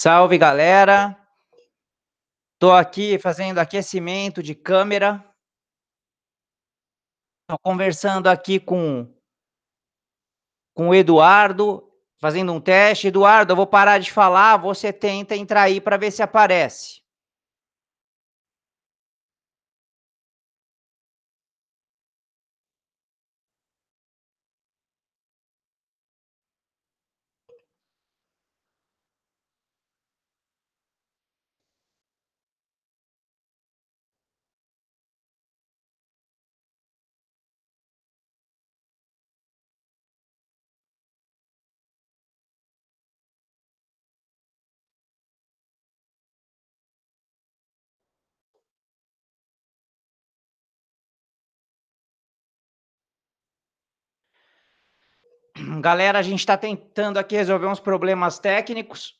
Salve, galera. Tô aqui fazendo aquecimento de câmera. Tô conversando aqui com com o Eduardo, fazendo um teste. Eduardo, eu vou parar de falar, você tenta entrar aí para ver se aparece. Galera, a gente está tentando aqui resolver uns problemas técnicos.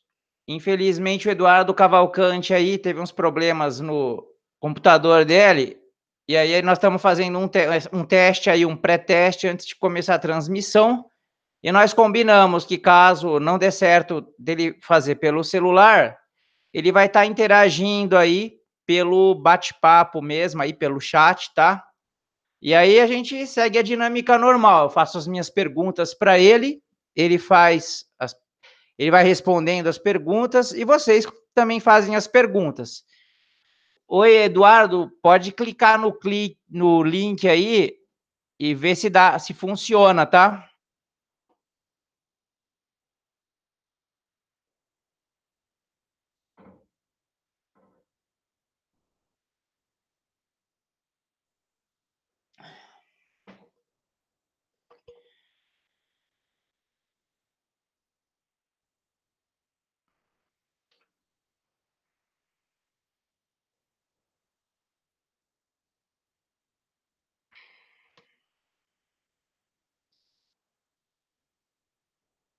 Infelizmente, o Eduardo Cavalcante aí teve uns problemas no computador dele. E aí nós estamos fazendo um, te um teste aí, um pré-teste antes de começar a transmissão. E nós combinamos que caso não dê certo dele fazer pelo celular, ele vai estar tá interagindo aí pelo bate-papo mesmo, aí pelo chat, tá? E aí a gente segue a dinâmica normal. Eu faço as minhas perguntas para ele, ele faz, as, ele vai respondendo as perguntas e vocês também fazem as perguntas. Oi, Eduardo, pode clicar no, clique, no link aí e ver se dá, se funciona, tá?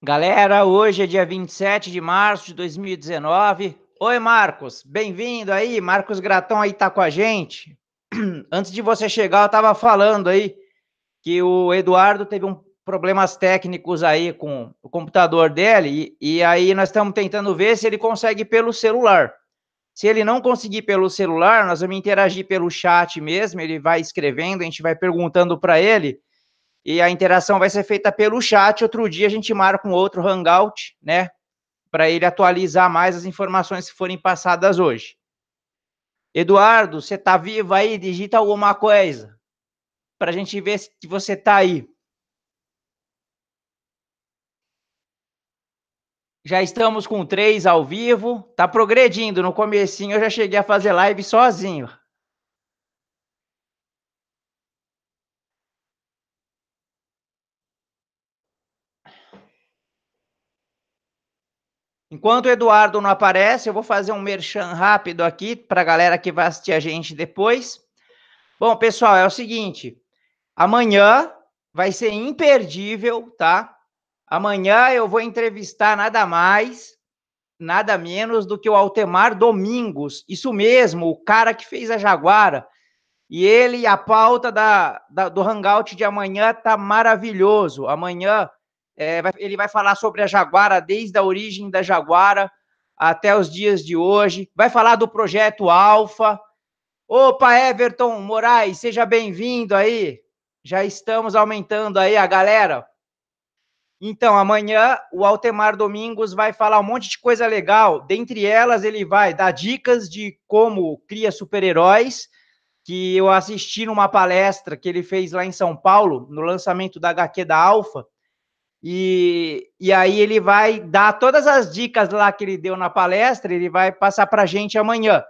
Galera, hoje é dia 27 de março de 2019. Oi, Marcos, bem-vindo aí. Marcos Gratão aí tá com a gente. Antes de você chegar, eu tava falando aí que o Eduardo teve um problemas técnicos aí com o computador dele e, e aí nós estamos tentando ver se ele consegue pelo celular. Se ele não conseguir pelo celular, nós vamos interagir pelo chat mesmo, ele vai escrevendo, a gente vai perguntando para ele e a interação vai ser feita pelo chat. Outro dia a gente marca um outro hangout, né? Para ele atualizar mais as informações que forem passadas hoje. Eduardo, você está vivo aí? Digita alguma coisa para a gente ver se você está aí. Já estamos com três ao vivo. Tá progredindo. No comecinho eu já cheguei a fazer live sozinho. Enquanto o Eduardo não aparece, eu vou fazer um merchan rápido aqui para a galera que vai assistir a gente depois. Bom, pessoal, é o seguinte: amanhã vai ser imperdível, tá? Amanhã eu vou entrevistar nada mais, nada menos do que o Altemar Domingos. Isso mesmo, o cara que fez a Jaguara. E ele, a pauta da, da do Hangout de amanhã tá maravilhoso. Amanhã é, ele vai falar sobre a Jaguara, desde a origem da Jaguara até os dias de hoje. Vai falar do projeto Alfa. Opa, Everton Moraes, seja bem-vindo aí. Já estamos aumentando aí a galera. Então, amanhã o Altemar Domingos vai falar um monte de coisa legal. Dentre elas, ele vai dar dicas de como cria super-heróis, que eu assisti numa palestra que ele fez lá em São Paulo, no lançamento da HQ da Alfa. E, e aí ele vai dar todas as dicas lá que ele deu na palestra, ele vai passar para a gente amanhã.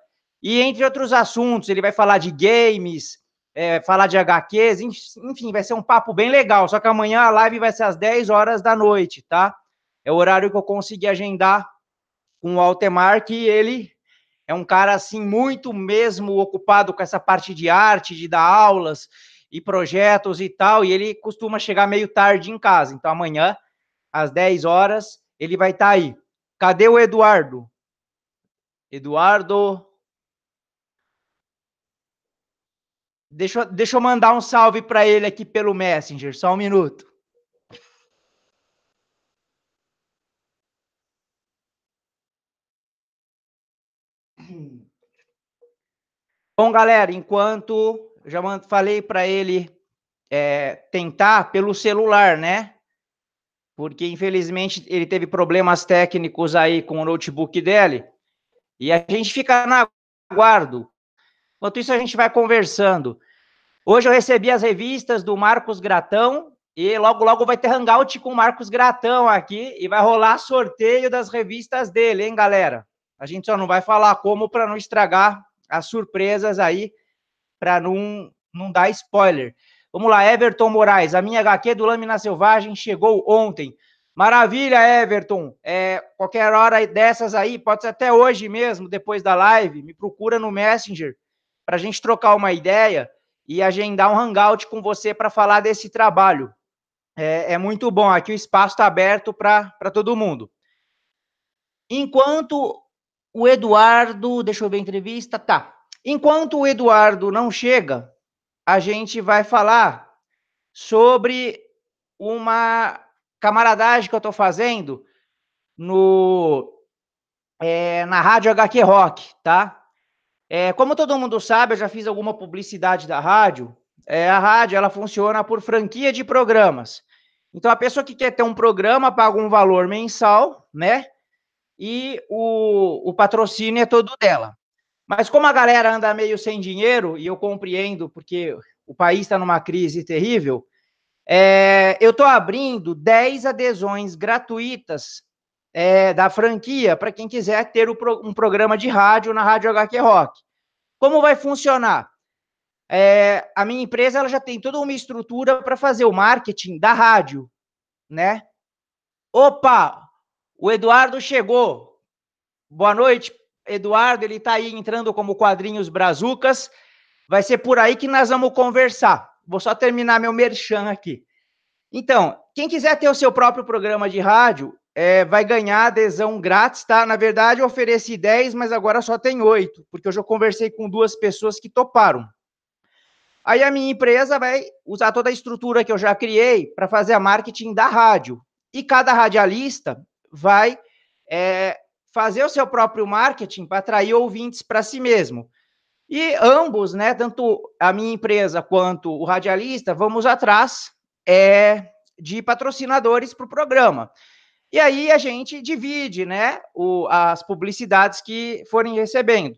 E entre outros assuntos, ele vai falar de games, é, falar de HQs, enfim, vai ser um papo bem legal. Só que amanhã a live vai ser às 10 horas da noite, tá? É o horário que eu consegui agendar com o Altemar, que ele é um cara assim muito mesmo ocupado com essa parte de arte, de dar aulas e projetos e tal, e ele costuma chegar meio tarde em casa. Então amanhã, às 10 horas, ele vai estar tá aí. Cadê o Eduardo? Eduardo. Deixa, deixa eu mandar um salve para ele aqui pelo Messenger, só um minuto. Bom, galera, enquanto já falei para ele é, tentar pelo celular, né? Porque infelizmente ele teve problemas técnicos aí com o notebook dele. E a gente fica na aguardo. Enquanto isso, a gente vai conversando. Hoje eu recebi as revistas do Marcos Gratão e logo, logo vai ter hangout com o Marcos Gratão aqui e vai rolar sorteio das revistas dele, hein, galera? A gente só não vai falar como para não estragar as surpresas aí, para não, não dar spoiler. Vamos lá, Everton Moraes. A minha HQ do Lâmina Selvagem chegou ontem. Maravilha, Everton. É, qualquer hora dessas aí, pode ser até hoje mesmo, depois da live, me procura no Messenger para a gente trocar uma ideia e agendar um hangout com você para falar desse trabalho. É, é, muito bom. Aqui o espaço está aberto para todo mundo. Enquanto o Eduardo, deixa eu ver a entrevista, tá. Enquanto o Eduardo não chega, a gente vai falar sobre uma camaradagem que eu estou fazendo no é, na Rádio HQ Rock, tá? É, como todo mundo sabe, eu já fiz alguma publicidade da rádio. É, a rádio ela funciona por franquia de programas. Então a pessoa que quer ter um programa paga um valor mensal, né? e o, o patrocínio é todo dela. Mas como a galera anda meio sem dinheiro, e eu compreendo, porque o país está numa crise terrível, é, eu estou abrindo 10 adesões gratuitas é, da franquia para quem quiser ter um programa de rádio na Rádio HQ Rock. Como vai funcionar? É, a minha empresa ela já tem toda uma estrutura para fazer o marketing da rádio, né? Opa, o Eduardo chegou. Boa noite, Eduardo. Ele está aí entrando como quadrinhos brazucas. Vai ser por aí que nós vamos conversar. Vou só terminar meu merchan aqui. Então, quem quiser ter o seu próprio programa de rádio, é, vai ganhar adesão grátis, tá? Na verdade, eu ofereci 10, mas agora só tem 8, porque eu já conversei com duas pessoas que toparam. Aí a minha empresa vai usar toda a estrutura que eu já criei para fazer a marketing da rádio. E cada radialista vai é, fazer o seu próprio marketing para atrair ouvintes para si mesmo. E ambos, né, tanto a minha empresa quanto o radialista, vamos atrás é, de patrocinadores para o programa. E aí a gente divide, né, o, as publicidades que forem recebendo.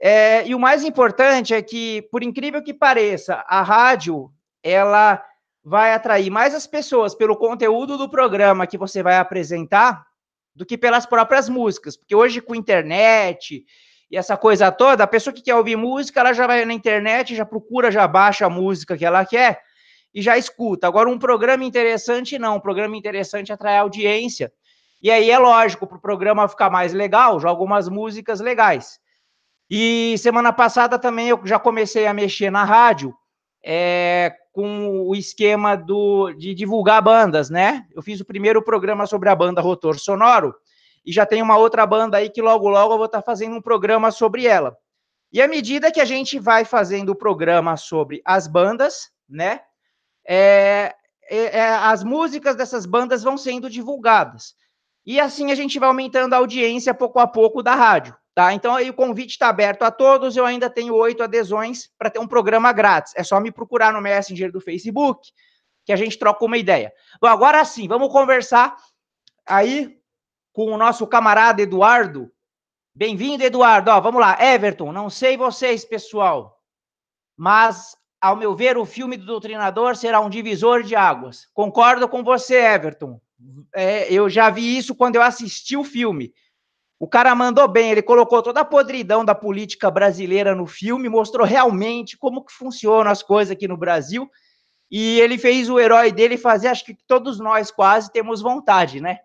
É, e o mais importante é que, por incrível que pareça, a rádio ela vai atrair mais as pessoas pelo conteúdo do programa que você vai apresentar do que pelas próprias músicas, porque hoje com internet e essa coisa toda, a pessoa que quer ouvir música, ela já vai na internet, já procura, já baixa a música que ela quer e já escuta. Agora, um programa interessante, não. Um programa interessante atrai audiência. E aí é lógico, para o programa ficar mais legal, joga algumas músicas legais. E semana passada também eu já comecei a mexer na rádio é, com o esquema do, de divulgar bandas, né? Eu fiz o primeiro programa sobre a banda Rotor Sonoro e já tem uma outra banda aí que logo, logo eu vou estar fazendo um programa sobre ela. E à medida que a gente vai fazendo o programa sobre as bandas, né? É, é, é as músicas dessas bandas vão sendo divulgadas. E assim a gente vai aumentando a audiência pouco a pouco da rádio. Tá? Então aí o convite está aberto a todos. Eu ainda tenho oito adesões para ter um programa grátis. É só me procurar no Messenger do Facebook que a gente troca uma ideia. Bom, agora sim, vamos conversar aí com o nosso camarada Eduardo. Bem-vindo, Eduardo. Ó, vamos lá, Everton. Não sei vocês, pessoal, mas ao meu ver, o filme do Doutrinador será um divisor de águas. Concordo com você, Everton. É, eu já vi isso quando eu assisti o filme. O cara mandou bem, ele colocou toda a podridão da política brasileira no filme, mostrou realmente como que funcionam as coisas aqui no Brasil, e ele fez o herói dele fazer, acho que todos nós quase temos vontade, né?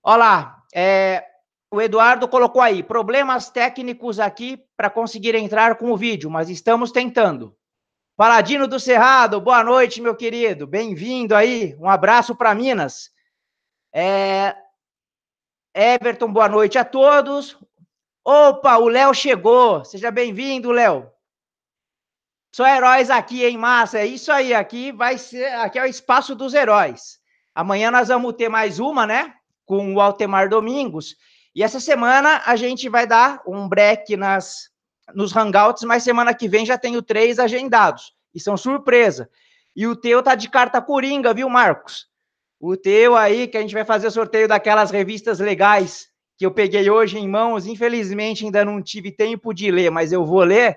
Olha lá, é, o Eduardo colocou aí, problemas técnicos aqui para conseguir entrar com o vídeo, mas estamos tentando. Paladino do Cerrado, boa noite, meu querido, bem-vindo aí, um abraço para Minas. É, Everton, boa noite a todos. Opa, o Léo chegou. Seja bem-vindo, Léo. Só heróis aqui em massa. É isso aí. Aqui vai ser. Aqui é o espaço dos heróis. Amanhã nós vamos ter mais uma, né? Com o Altemar Domingos. E essa semana a gente vai dar um break nas, nos hangouts, mas semana que vem já tenho três agendados. E são surpresa. E o teu tá de carta coringa, viu, Marcos? O teu aí, que a gente vai fazer o sorteio daquelas revistas legais que eu peguei hoje em mãos. Infelizmente, ainda não tive tempo de ler, mas eu vou ler.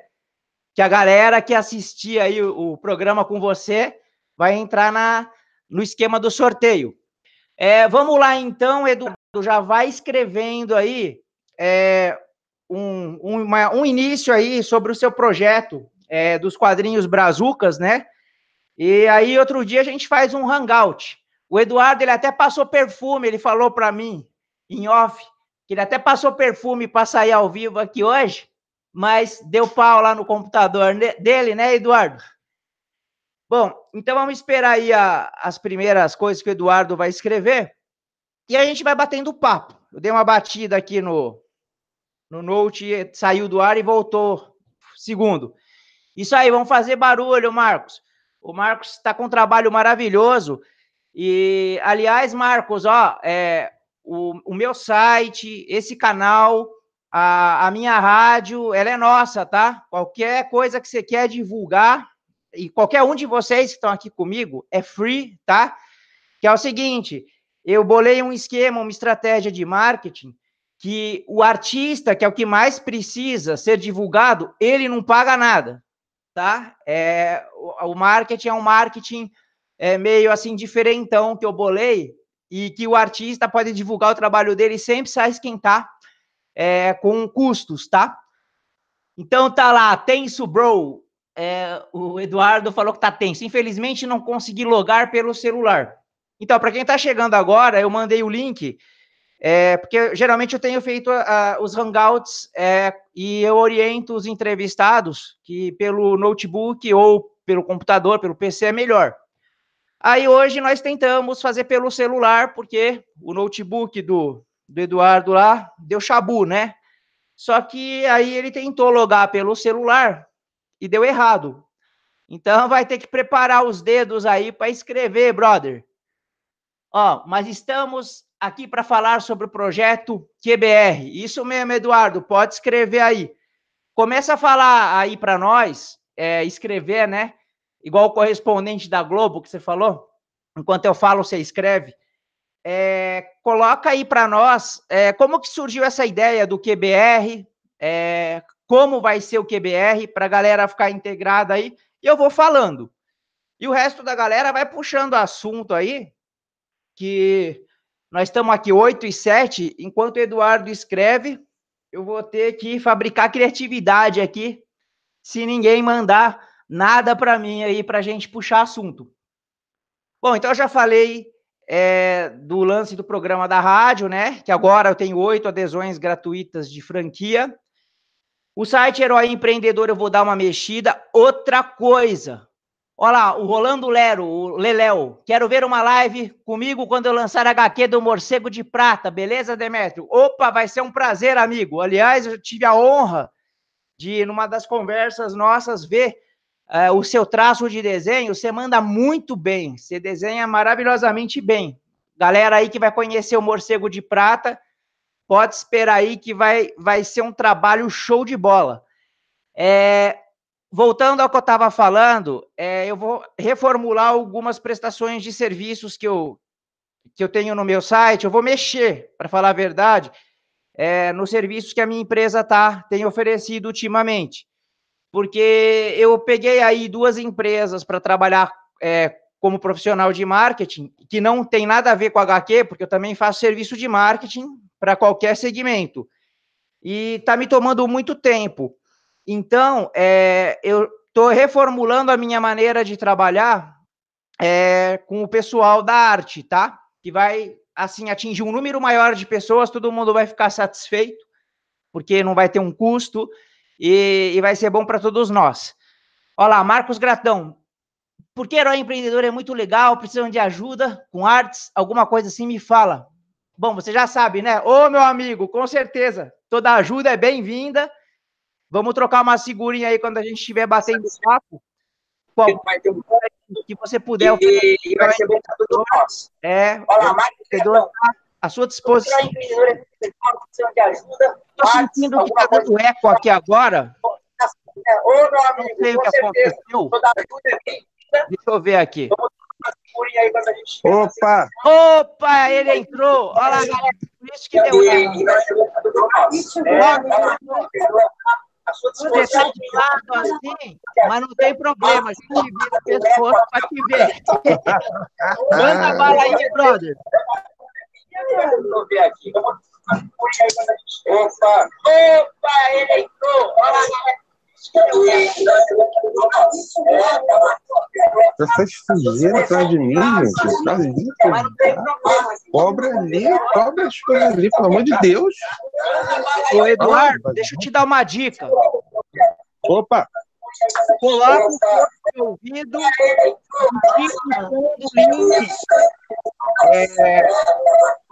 Que a galera que assistir aí o, o programa com você vai entrar na, no esquema do sorteio. É, vamos lá, então, Eduardo, já vai escrevendo aí é, um, um, uma, um, início aí sobre o seu projeto é, dos quadrinhos Brazucas, né? E aí, outro dia, a gente faz um hangout. O Eduardo, ele até passou perfume, ele falou para mim, em off, que ele até passou perfume para sair ao vivo aqui hoje, mas deu pau lá no computador dele, né, Eduardo? Bom, então vamos esperar aí a, as primeiras coisas que o Eduardo vai escrever e a gente vai batendo papo. Eu dei uma batida aqui no, no Note, saiu do ar e voltou segundo. Isso aí, vamos fazer barulho, Marcos. O Marcos está com um trabalho maravilhoso. E, aliás, Marcos, ó, é, o, o meu site, esse canal, a, a minha rádio, ela é nossa, tá? Qualquer coisa que você quer divulgar, e qualquer um de vocês que estão aqui comigo, é free, tá? Que é o seguinte, eu bolei um esquema, uma estratégia de marketing que o artista, que é o que mais precisa ser divulgado, ele não paga nada, tá? É, o, o marketing é um marketing é, meio assim diferentão que eu bolei e que o artista pode divulgar o trabalho dele sempre sai esquentar é, com custos, tá? Então tá lá, tenso, bro. É, o Eduardo falou que tá tenso. Infelizmente não consegui logar pelo celular. Então, para quem está chegando agora, eu mandei o link é, porque geralmente eu tenho feito uh, os hangouts é, e eu oriento os entrevistados que pelo notebook ou pelo computador, pelo PC é melhor. Aí hoje nós tentamos fazer pelo celular, porque o notebook do, do Eduardo lá deu chabu, né? Só que aí ele tentou logar pelo celular e deu errado. Então vai ter que preparar os dedos aí para escrever, brother. Ó, mas estamos aqui para falar sobre o projeto QBR. Isso mesmo, Eduardo, pode escrever aí. Começa a falar aí para nós, é, escrever, né? Igual o correspondente da Globo que você falou. Enquanto eu falo, você escreve. É, coloca aí para nós é, como que surgiu essa ideia do QBR, é, como vai ser o QBR, para a galera ficar integrada aí. E eu vou falando. E o resto da galera vai puxando assunto aí, que nós estamos aqui 8 e 7, enquanto o Eduardo escreve, eu vou ter que fabricar criatividade aqui, se ninguém mandar nada para mim aí para gente puxar assunto. Bom, então eu já falei é, do lance do programa da rádio, né? Que agora eu tenho oito adesões gratuitas de franquia. O site Herói Empreendedor eu vou dar uma mexida. Outra coisa, Olha lá, o Rolando Lero, o Leléo. Quero ver uma live comigo quando eu lançar a HQ do Morcego de Prata, beleza, Demétrio? Opa, vai ser um prazer, amigo. Aliás, eu tive a honra de, numa das conversas nossas, ver uh, o seu traço de desenho. Você manda muito bem, você desenha maravilhosamente bem. Galera aí que vai conhecer o Morcego de Prata, pode esperar aí que vai, vai ser um trabalho show de bola. É, voltando ao que eu estava falando, é, eu vou reformular algumas prestações de serviços que eu, que eu tenho no meu site. Eu vou mexer, para falar a verdade, é, nos serviços que a minha empresa tá, tem oferecido ultimamente. Porque eu peguei aí duas empresas para trabalhar é, como profissional de marketing, que não tem nada a ver com HQ, porque eu também faço serviço de marketing para qualquer segmento. E está me tomando muito tempo. Então, é, eu estou reformulando a minha maneira de trabalhar é, com o pessoal da arte, tá? Que vai, assim, atingir um número maior de pessoas, todo mundo vai ficar satisfeito, porque não vai ter um custo e, e vai ser bom para todos nós. Olha lá, Marcos Gratão. Porque herói empreendedor é muito legal, precisam de ajuda com artes, alguma coisa assim, me fala. Bom, você já sabe, né? Ô, meu amigo, com certeza, toda ajuda é bem-vinda. Vamos trocar uma figurinha aí quando a gente estiver batendo papo. Qual, que você puder. E, e vai ser bom para todos nós. É. Olha lá, Marcos, à sua disposição. Estou sentindo que está dando eco aqui agora. Não sei o que aconteceu. Deixa eu ver aqui. Opa! Opa, ele entrou! Olha lá, galera. Por isso que deu eco. Você está de lado assim, mas não tem problema. A gente vira o pescoço para te ver. Manda bala aí, brother. Vamos ver aqui. Opa! Opa, ele entrou! Olha lá. Vocês fugiram atrás de mim, gente. Causa disso. Cobra ali, cobra as coisas ali, pelo amor de Deus. Ô, Eduardo, deixa eu te dar uma dica. Opa! Coloca o fone no ouvido e link é,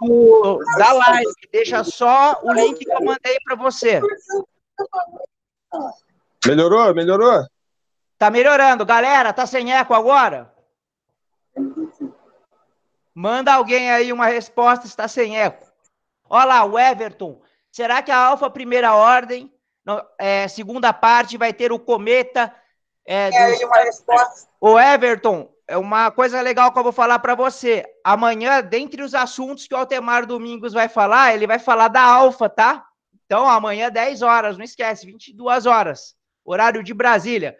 o, da live. Deixa só o link que eu mandei para você. Melhorou? Melhorou? Tá melhorando. Galera, tá sem eco agora? Manda alguém aí uma resposta está sem eco. Olha lá, o Everton. Será que a Alfa Primeira Ordem, é, segunda parte, vai ter o Cometa? É, dos... uma resposta. O Everton, é uma coisa legal que eu vou falar para você. Amanhã, dentre os assuntos que o Altemar Domingos vai falar, ele vai falar da Alfa, tá? Então, amanhã, 10 horas, não esquece, 22 horas horário de Brasília.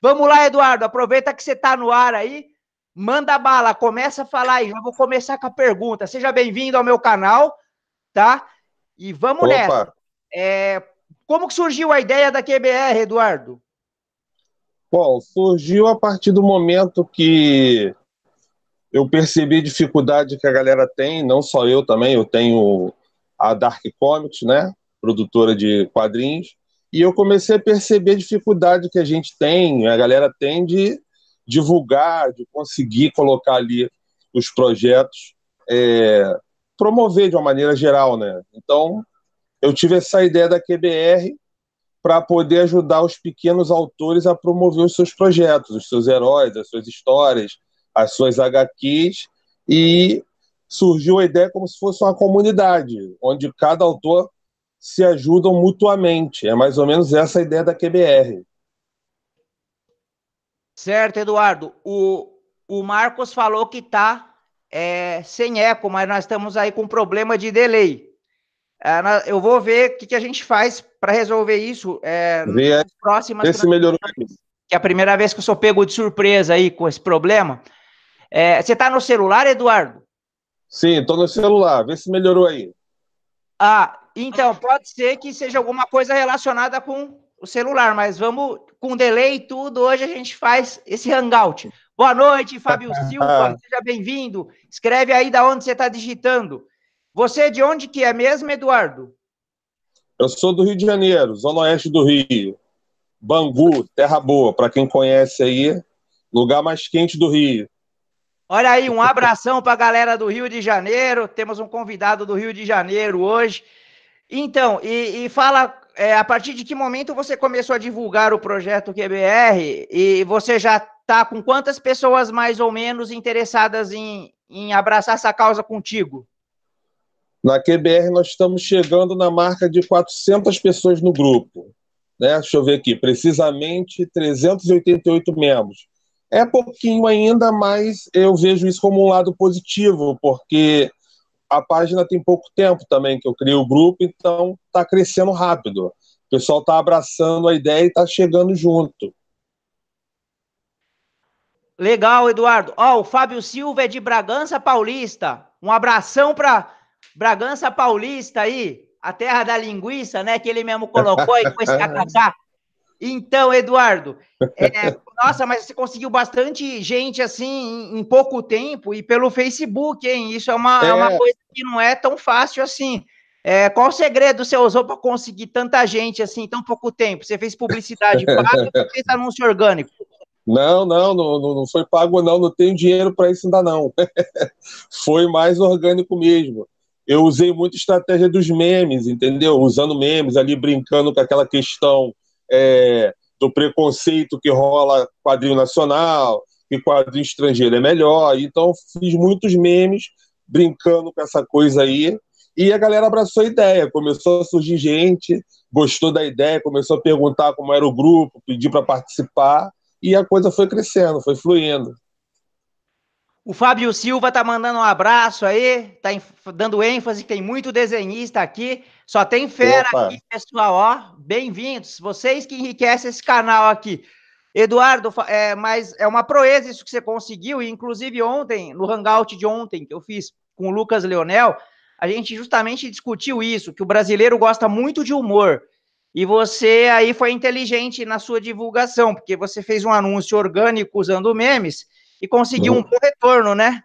Vamos lá, Eduardo, aproveita que você está no ar aí, manda bala, começa a falar aí. Já vou começar com a pergunta. Seja bem-vindo ao meu canal, tá? E vamos Opa. nessa. É, como que surgiu a ideia da QBR, Eduardo? Bom, surgiu a partir do momento que eu percebi a dificuldade que a galera tem, não só eu também, eu tenho a Dark Comics, né? Produtora de quadrinhos. E eu comecei a perceber a dificuldade que a gente tem, a galera tem de divulgar, de conseguir colocar ali os projetos, é, promover de uma maneira geral, né? Então, eu tive essa ideia da QBR para poder ajudar os pequenos autores a promover os seus projetos, os seus heróis, as suas histórias, as suas HQs, e surgiu a ideia como se fosse uma comunidade, onde cada autor se ajudam mutuamente. É mais ou menos essa a ideia da QBR. Certo, Eduardo. O, o Marcos falou que está é, sem eco, mas nós estamos aí com problema de delay. É, eu vou ver o que, que a gente faz para resolver isso é, Vê, nas próximas. Vê se melhorou. Que é a primeira vez que eu sou pego de surpresa aí com esse problema. É, você está no celular, Eduardo? Sim, estou no celular. Vê se melhorou aí. Ah, então, pode ser que seja alguma coisa relacionada com o celular, mas vamos com delay e tudo. Hoje a gente faz esse hangout. Boa noite, Fábio Silva. Seja bem-vindo. Escreve aí da onde você está digitando. Você é de onde que é mesmo, Eduardo? Eu sou do Rio de Janeiro, zona oeste do Rio. Bangu, terra boa, para quem conhece aí, lugar mais quente do Rio. Olha aí, um abração para a galera do Rio de Janeiro. Temos um convidado do Rio de Janeiro hoje. Então, e, e fala, é, a partir de que momento você começou a divulgar o projeto QBR e você já está com quantas pessoas mais ou menos interessadas em, em abraçar essa causa contigo? Na QBR nós estamos chegando na marca de 400 pessoas no grupo. Né? Deixa eu ver aqui, precisamente 388 membros. É pouquinho ainda, mas eu vejo isso como um lado positivo, porque a página tem pouco tempo também que eu criei o grupo, então está crescendo rápido. O pessoal está abraçando a ideia e está chegando junto. Legal, Eduardo. Ó, oh, o Fábio Silva é de Bragança Paulista. Um abração para Bragança Paulista aí, a terra da linguiça, né? Que ele mesmo colocou aí com esse kkk. Então, Eduardo, é, nossa, mas você conseguiu bastante gente assim em, em, pouco tempo e pelo Facebook, hein? Isso é uma, é. é uma coisa que não é tão fácil assim. É, qual o segredo você usou para conseguir tanta gente assim em tão pouco tempo? Você fez publicidade paga ou fez anúncio orgânico? Não, não, não, não foi pago, não. Não tenho dinheiro para isso ainda não. foi mais orgânico mesmo. Eu usei muito estratégia dos memes, entendeu? Usando memes ali, brincando com aquela questão é, do preconceito que rola quadrinho nacional, que quadrinho estrangeiro é melhor. Então, fiz muitos memes brincando com essa coisa aí. E a galera abraçou a ideia, começou a surgir gente, gostou da ideia, começou a perguntar como era o grupo, pedir para participar, e a coisa foi crescendo, foi fluindo. O Fábio Silva tá mandando um abraço aí, tá dando ênfase que tem muito desenhista aqui. Só tem fera Opa. aqui, pessoal, ó. Bem-vindos. Vocês que enriquecem esse canal aqui. Eduardo, é, mas é uma proeza isso que você conseguiu, e inclusive ontem, no hangout de ontem que eu fiz com o Lucas Leonel, a gente justamente discutiu isso, que o brasileiro gosta muito de humor. E você aí foi inteligente na sua divulgação, porque você fez um anúncio orgânico usando memes e conseguiu um bom retorno, né?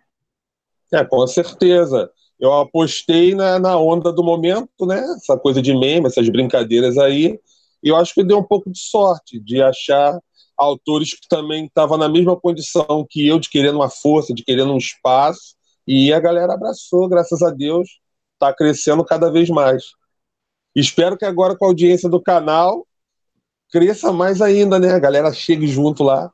É, com certeza. Eu apostei na, na onda do momento, né? Essa coisa de meme, essas brincadeiras aí. E eu acho que deu um pouco de sorte de achar autores que também estavam na mesma condição que eu, de querendo uma força, de querendo um espaço. E a galera abraçou, graças a Deus, está crescendo cada vez mais. Espero que agora com a audiência do canal cresça mais ainda, né? A galera chegue junto lá.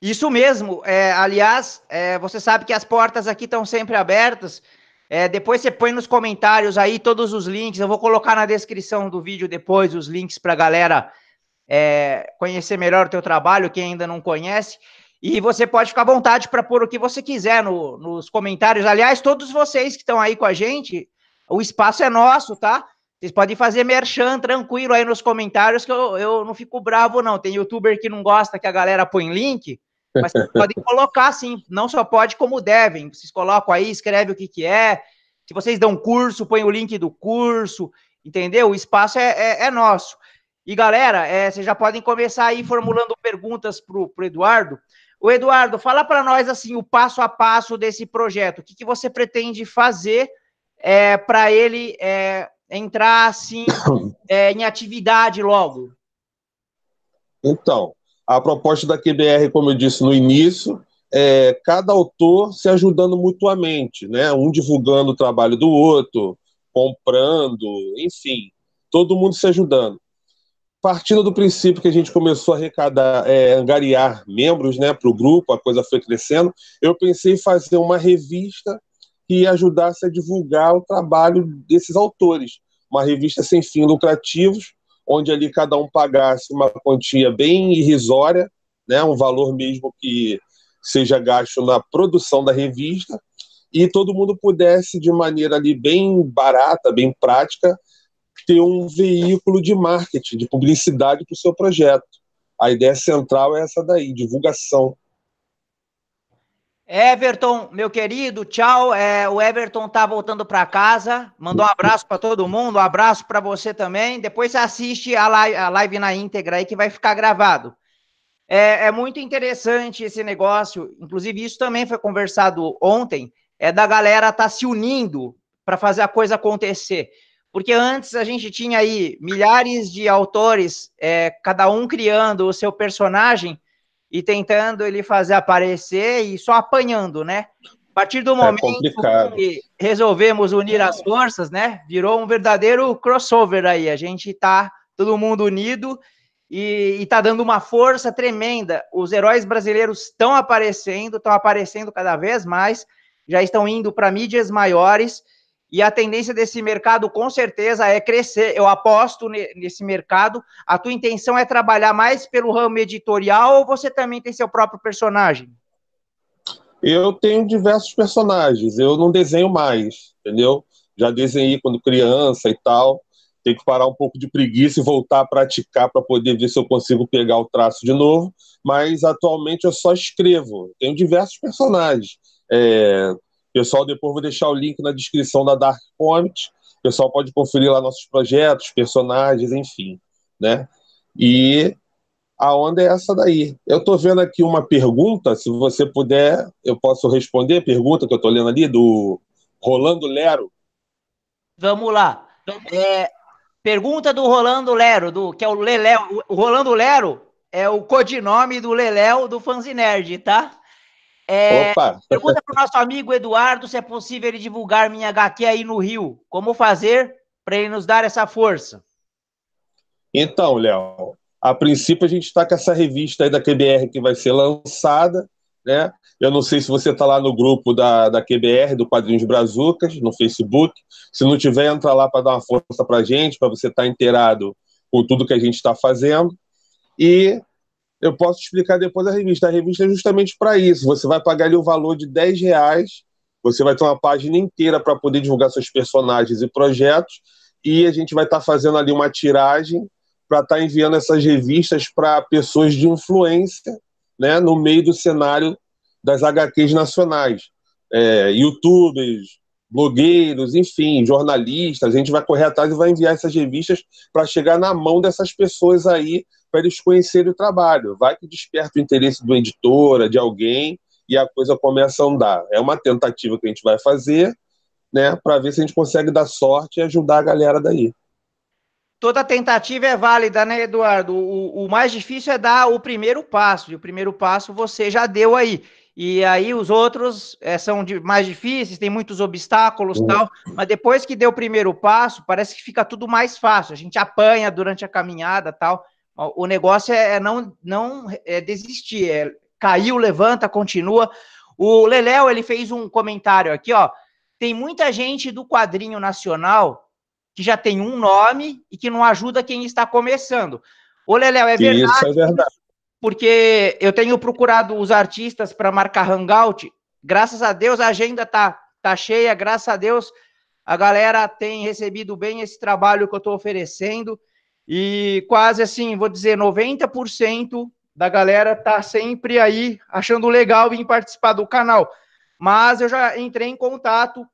Isso mesmo. É, aliás, é, você sabe que as portas aqui estão sempre abertas. É, depois você põe nos comentários aí todos os links. Eu vou colocar na descrição do vídeo depois os links para a galera é, conhecer melhor o teu trabalho, quem ainda não conhece. E você pode ficar à vontade para pôr o que você quiser no, nos comentários. Aliás, todos vocês que estão aí com a gente, o espaço é nosso, tá? Vocês podem fazer merchan tranquilo aí nos comentários, que eu, eu não fico bravo, não. Tem youtuber que não gosta que a galera põe link. Mas podem colocar sim, não só pode, como devem. Vocês colocam aí, escreve o que, que é. Se vocês dão curso, põe o link do curso, entendeu? O espaço é, é, é nosso. E galera, é, vocês já podem começar aí formulando perguntas para o Eduardo. O Eduardo, fala para nós assim o passo a passo desse projeto. O que, que você pretende fazer é, para ele é, entrar assim é, em atividade logo? Então, a proposta da QBR, como eu disse no início, é cada autor se ajudando mutuamente, né? Um divulgando o trabalho do outro, comprando, enfim, todo mundo se ajudando. Partindo do princípio que a gente começou a arrecadar, é, angariar membros né, para o grupo, a coisa foi crescendo, eu pensei em fazer uma revista que ajudasse a divulgar o trabalho desses autores. Uma revista sem fins lucrativos, onde ali cada um pagasse uma quantia bem irrisória, né, um valor mesmo que seja gasto na produção da revista, e todo mundo pudesse, de maneira ali bem barata, bem prática, ter um veículo de marketing, de publicidade para o seu projeto. A ideia central é essa daí, divulgação. Everton, meu querido, tchau. É, o Everton tá voltando para casa. Mandou um abraço para todo mundo, um abraço para você também. Depois assiste a live, a live, na íntegra aí que vai ficar gravado. É, é, muito interessante esse negócio. Inclusive, isso também foi conversado ontem. É da galera tá se unindo para fazer a coisa acontecer. Porque antes a gente tinha aí milhares de autores, é, cada um criando o seu personagem e tentando ele fazer aparecer e só apanhando, né? A partir do é momento é que resolvemos unir as forças, né? Virou um verdadeiro crossover aí. A gente tá todo mundo unido e, está dando uma força tremenda. Os heróis brasileiros estão aparecendo, estão aparecendo cada vez mais, já estão indo para mídias maiores e a tendência desse mercado, com certeza, é crescer. Eu aposto nesse mercado. A tua intenção é trabalhar mais pelo ramo editorial ou você também tem seu próprio personagem? Eu tenho diversos personagens. Eu não desenho mais, entendeu? Já desenhei quando criança e tal. Tenho que parar um pouco de preguiça e voltar a praticar para poder ver se eu consigo pegar o traço de novo. Mas atualmente eu só escrevo. Tenho diversos personagens. É, Pessoal, depois vou deixar o link na descrição da Dark Comics. O pessoal pode conferir lá nossos projetos, personagens, enfim, né? E a onda é essa daí. Eu estou vendo aqui uma pergunta, se você puder, eu posso responder a pergunta que eu estou lendo ali, do Rolando Lero. Vamos lá. É, pergunta do Rolando Lero, do, que é o Leléo. O Rolando Lero é o codinome do Leléo do Fanzinerd, tá? É, pergunta para o nosso amigo Eduardo se é possível ele divulgar minha HQ aí no Rio. Como fazer para ele nos dar essa força? Então, Léo, a princípio a gente está com essa revista aí da QBR que vai ser lançada, né? Eu não sei se você está lá no grupo da, da QBR, do Quadrinhos Brazucas, no Facebook. Se não tiver, entra lá para dar uma força para a gente, para você estar tá inteirado com tudo que a gente está fazendo. E eu posso explicar depois a revista. A revista é justamente para isso. Você vai pagar ali o valor de 10 reais, você vai ter uma página inteira para poder divulgar seus personagens e projetos, e a gente vai estar tá fazendo ali uma tiragem para estar tá enviando essas revistas para pessoas de influência né, no meio do cenário das HQs nacionais. É, youtubers, blogueiros, enfim, jornalistas, a gente vai correr atrás e vai enviar essas revistas para chegar na mão dessas pessoas aí, para eles conhecerem o trabalho. Vai que desperta o interesse do editora, de alguém, e a coisa começa a andar. É uma tentativa que a gente vai fazer, né, para ver se a gente consegue dar sorte e ajudar a galera daí toda tentativa é válida, né, Eduardo? O, o, mais difícil é dar o primeiro passo, e o primeiro passo você já deu aí. E aí os outros é, são de, mais difíceis, tem muitos obstáculos uhum. tal, mas depois que deu o primeiro passo, parece que fica tudo mais fácil. A gente apanha durante a caminhada tal. O negócio é, é não, não é desistir, é caiu, levanta, continua. O Leléo, ele fez um comentário aqui, ó. Tem muita gente do quadrinho nacional que já tem um nome e que não ajuda quem está começando. Ô, Leléo, é verdade. Isso é verdade. Porque eu tenho procurado os artistas para marcar hangout. Graças a Deus a agenda tá, tá cheia, graças a Deus a galera tem recebido bem esse trabalho que eu estou oferecendo. E quase assim, vou dizer, 90% da galera tá sempre aí achando legal vir participar do canal. Mas eu já entrei em contato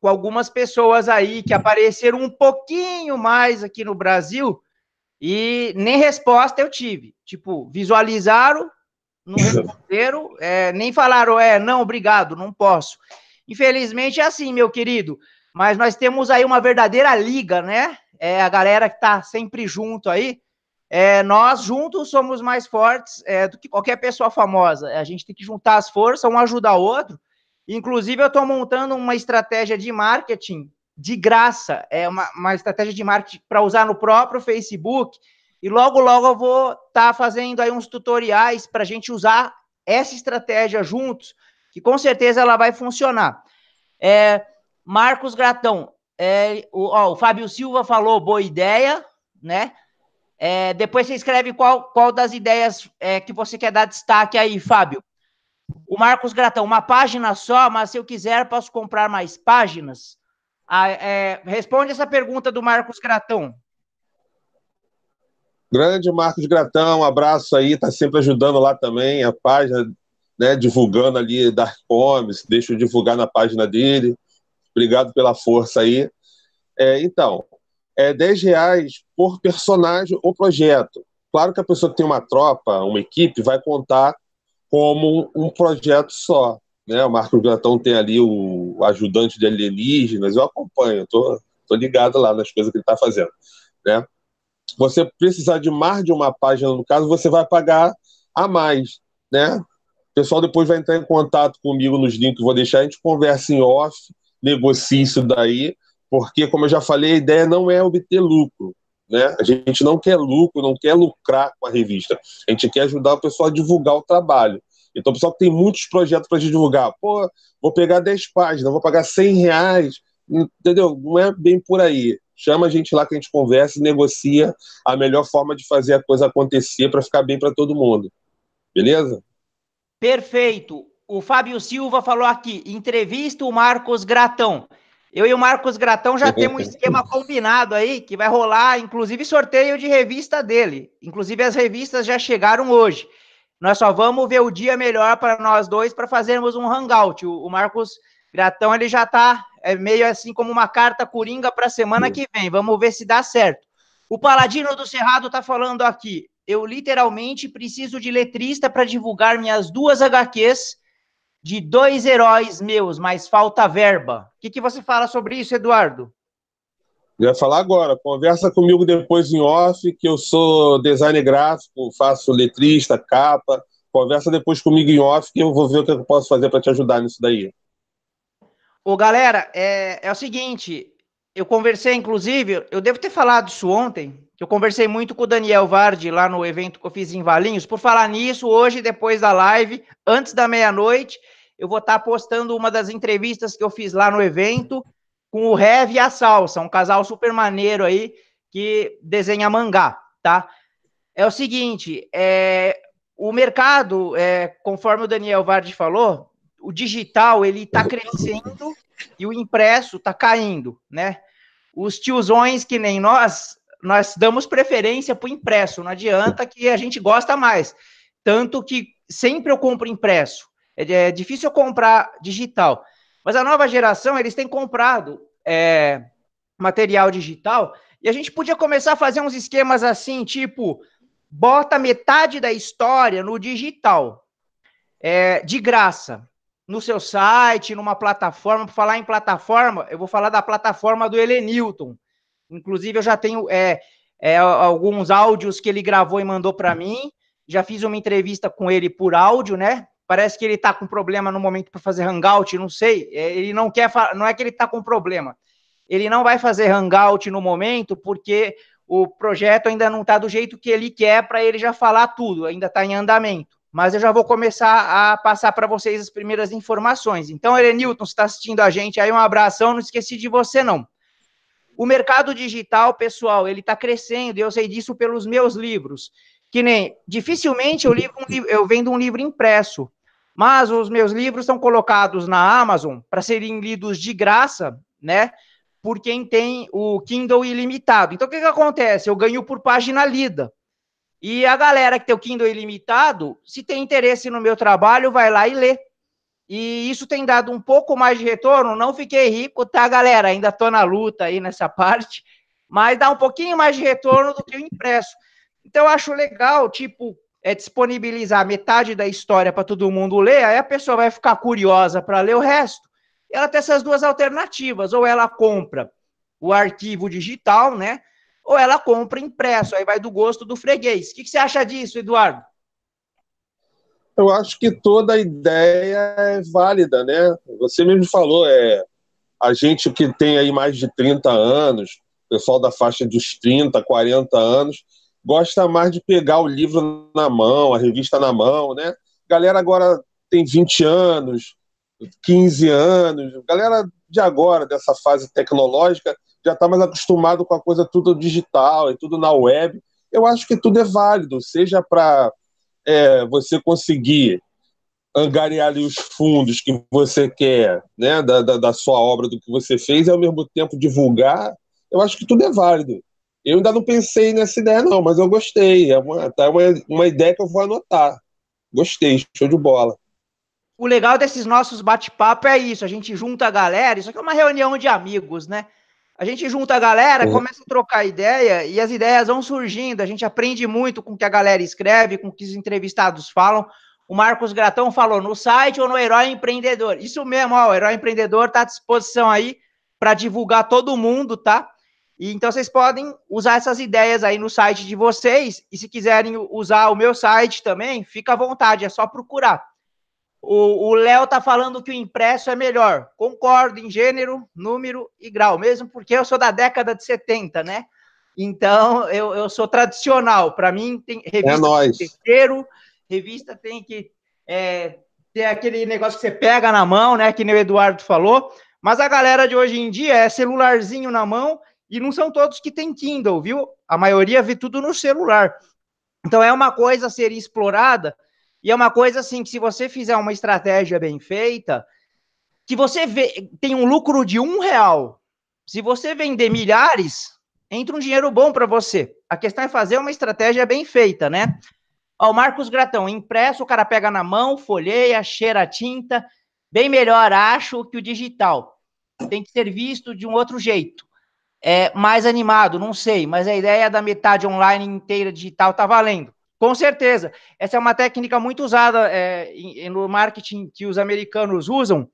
com algumas pessoas aí que apareceram um pouquinho mais aqui no Brasil e nem resposta eu tive. Tipo, visualizaram, não responderam, é, nem falaram, é, não, obrigado, não posso. Infelizmente é assim, meu querido. Mas nós temos aí uma verdadeira liga, né? É a galera que tá sempre junto aí. É, nós juntos somos mais fortes é, do que qualquer pessoa famosa. A gente tem que juntar as forças, um ajudar o outro. Inclusive, eu estou montando uma estratégia de marketing de graça, é uma, uma estratégia de marketing para usar no próprio Facebook. E logo, logo eu vou estar tá fazendo aí uns tutoriais para a gente usar essa estratégia juntos, que com certeza ela vai funcionar. É, Marcos Gratão, é, o, ó, o Fábio Silva falou boa ideia, né? É, depois você escreve qual, qual das ideias é, que você quer dar destaque aí, Fábio. O Marcos Gratão, uma página só, mas se eu quiser, posso comprar mais páginas? Ah, é, responde essa pergunta do Marcos Gratão. Grande Marcos Gratão, um abraço aí, tá sempre ajudando lá também, a página, né, divulgando ali Dark Comics, deixa eu divulgar na página dele. Obrigado pela força aí. É, então, é 10 reais por personagem ou projeto. Claro que a pessoa que tem uma tropa, uma equipe, vai contar como um projeto só. Né? O Marco Gratão tem ali o ajudante de alienígenas, eu acompanho, tô, tô ligado lá nas coisas que ele está fazendo. Né? Você precisar de mais de uma página, no caso, você vai pagar a mais. Né? O pessoal depois vai entrar em contato comigo nos links que eu vou deixar, a gente conversa em off, negocia isso daí, porque, como eu já falei, a ideia não é obter lucro. Né? A gente não quer lucro, não quer lucrar com a revista. A gente quer ajudar o pessoal a divulgar o trabalho. Então, o pessoal que tem muitos projetos para divulgar, pô, vou pegar 10 páginas, vou pagar 100 reais, entendeu? Não é bem por aí. Chama a gente lá que a gente conversa e negocia a melhor forma de fazer a coisa acontecer para ficar bem para todo mundo. Beleza? Perfeito. O Fábio Silva falou aqui: entrevista o Marcos Gratão. Eu e o Marcos Gratão já temos um esquema combinado aí, que vai rolar, inclusive, sorteio de revista dele. Inclusive, as revistas já chegaram hoje. Nós só vamos ver o dia melhor para nós dois para fazermos um hangout. O, o Marcos Gratão, ele já está é meio assim como uma carta coringa para a semana que vem. Vamos ver se dá certo. O Paladino do Cerrado está falando aqui. Eu literalmente preciso de letrista para divulgar minhas duas HQs de dois heróis meus, mas falta verba. O que, que você fala sobre isso, Eduardo? Eu ia falar agora. Conversa comigo depois em off, que eu sou designer gráfico, faço letrista, capa. Conversa depois comigo em off, que eu vou ver o que eu posso fazer para te ajudar nisso daí. Ô, galera, é, é o seguinte. Eu conversei, inclusive, eu devo ter falado isso ontem, que eu conversei muito com o Daniel Vardi lá no evento que eu fiz em Valinhos. Por falar nisso, hoje, depois da live, antes da meia-noite, eu vou estar postando uma das entrevistas que eu fiz lá no evento com o Rev e a Salsa, um casal super maneiro aí que desenha mangá, tá? É o seguinte, é, o mercado, é, conforme o Daniel Vardi falou, o digital ele está crescendo e o impresso está caindo, né? Os tiozões que nem nós, nós damos preferência para o impresso, não adianta que a gente gosta mais. Tanto que sempre eu compro impresso. É, é difícil eu comprar digital. Mas a nova geração, eles têm comprado é, material digital e a gente podia começar a fazer uns esquemas assim, tipo, bota metade da história no digital, é, de graça, no seu site, numa plataforma. Para falar em plataforma, eu vou falar da plataforma do Helenilton. Inclusive, eu já tenho é, é, alguns áudios que ele gravou e mandou para mim. Já fiz uma entrevista com ele por áudio, né? Parece que ele está com problema no momento para fazer hangout, não sei. É, ele não quer, não é que ele está com problema ele não vai fazer hangout no momento, porque o projeto ainda não está do jeito que ele quer para ele já falar tudo, ainda está em andamento. Mas eu já vou começar a passar para vocês as primeiras informações. Então, Erenilton, você está assistindo a gente aí, um abração, não esqueci de você, não. O mercado digital, pessoal, ele está crescendo, e eu sei disso pelos meus livros. Que nem, dificilmente eu, livro eu vendo um livro impresso, mas os meus livros são colocados na Amazon para serem lidos de graça, né? por quem tem o Kindle ilimitado. Então, o que, que acontece? Eu ganho por página lida. E a galera que tem o Kindle ilimitado, se tem interesse no meu trabalho, vai lá e lê. E isso tem dado um pouco mais de retorno. Não fiquei rico, tá, galera? Ainda estou na luta aí nessa parte, mas dá um pouquinho mais de retorno do que o impresso. Então, eu acho legal, tipo, é disponibilizar metade da história para todo mundo ler, aí a pessoa vai ficar curiosa para ler o resto ela tem essas duas alternativas, ou ela compra o arquivo digital, né? Ou ela compra impresso, aí vai do gosto do freguês. O que, que você acha disso, Eduardo? Eu acho que toda ideia é válida, né? Você mesmo falou, é a gente que tem aí mais de 30 anos, pessoal da faixa dos 30, 40 anos, gosta mais de pegar o livro na mão, a revista na mão, né? Galera agora tem 20 anos, 15 anos, galera de agora, dessa fase tecnológica, já está mais acostumado com a coisa tudo digital e tudo na web. Eu acho que tudo é válido, seja para é, você conseguir angariar ali os fundos que você quer, né, da, da, da, sua obra, do que você fez, e ao mesmo tempo divulgar, eu acho que tudo é válido. Eu ainda não pensei nessa ideia, não, mas eu gostei. É uma, tá uma, uma ideia que eu vou anotar. Gostei, show de bola o legal desses nossos bate-papo é isso, a gente junta a galera, isso aqui é uma reunião de amigos, né? A gente junta a galera, começa a trocar ideia e as ideias vão surgindo, a gente aprende muito com o que a galera escreve, com o que os entrevistados falam. O Marcos Gratão falou no site ou no Herói Empreendedor. Isso mesmo, ó, o Herói Empreendedor está à disposição aí para divulgar todo mundo, tá? E então vocês podem usar essas ideias aí no site de vocês. E se quiserem usar o meu site também, fica à vontade, é só procurar. O Léo tá falando que o impresso é melhor. Concordo em gênero, número e grau, mesmo porque eu sou da década de 70, né? Então, eu, eu sou tradicional. Para mim, tem revista é nóis. Terceiro, revista tem que é, ter aquele negócio que você pega na mão, né? Que nem o Eduardo falou. Mas a galera de hoje em dia é celularzinho na mão e não são todos que têm Kindle, viu? A maioria vê tudo no celular. Então, é uma coisa a ser explorada e é uma coisa assim que se você fizer uma estratégia bem feita, que você vê, tem um lucro de um real. Se você vender milhares, entra um dinheiro bom para você. A questão é fazer uma estratégia bem feita, né? Ó, o Marcos Gratão, impresso, o cara pega na mão, folheia, cheira a tinta. Bem melhor, acho, que o digital. Tem que ser visto de um outro jeito. É mais animado, não sei, mas a ideia da metade online inteira digital tá valendo. Com certeza. Essa é uma técnica muito usada é, no marketing que os americanos usam.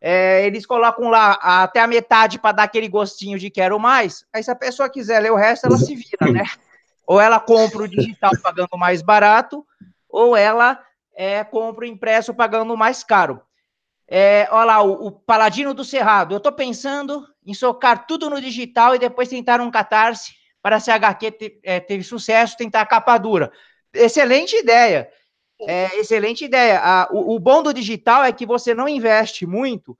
É, eles colocam lá até a metade para dar aquele gostinho de quero mais. Aí, se a pessoa quiser ler o resto, ela se vira, né? Ou ela compra o digital pagando mais barato, ou ela é, compra o impresso pagando mais caro. É, olha lá, o, o, Paladino do Cerrado. Eu estou pensando em socar tudo no digital e depois tentar um catarse para se a HQ te, é, teve sucesso, tentar a capa dura. Excelente ideia. É, excelente ideia. A, o, o, bom do digital é que você não investe muito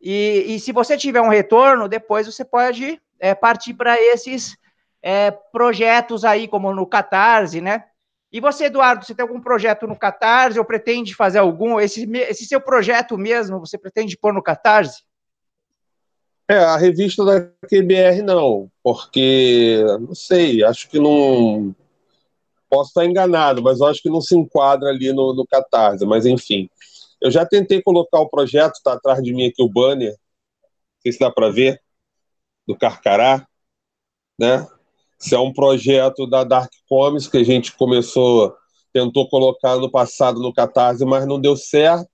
e, e se você tiver um retorno, depois você pode é, partir para esses é, projetos aí, como no Catarse, né? E você, Eduardo, você tem algum projeto no Catarse ou pretende fazer algum? Esse, esse seu projeto mesmo, você pretende pôr no Catarse? É, a revista da QBR não, porque, não sei, acho que não. Posso estar enganado, mas eu acho que não se enquadra ali no, no Catarse, mas enfim. Eu já tentei colocar o projeto, está atrás de mim aqui o banner, não sei se dá para ver, do Carcará, né? Isso é um projeto da Dark Comics que a gente começou, tentou colocar no passado no Catarse, mas não deu certo.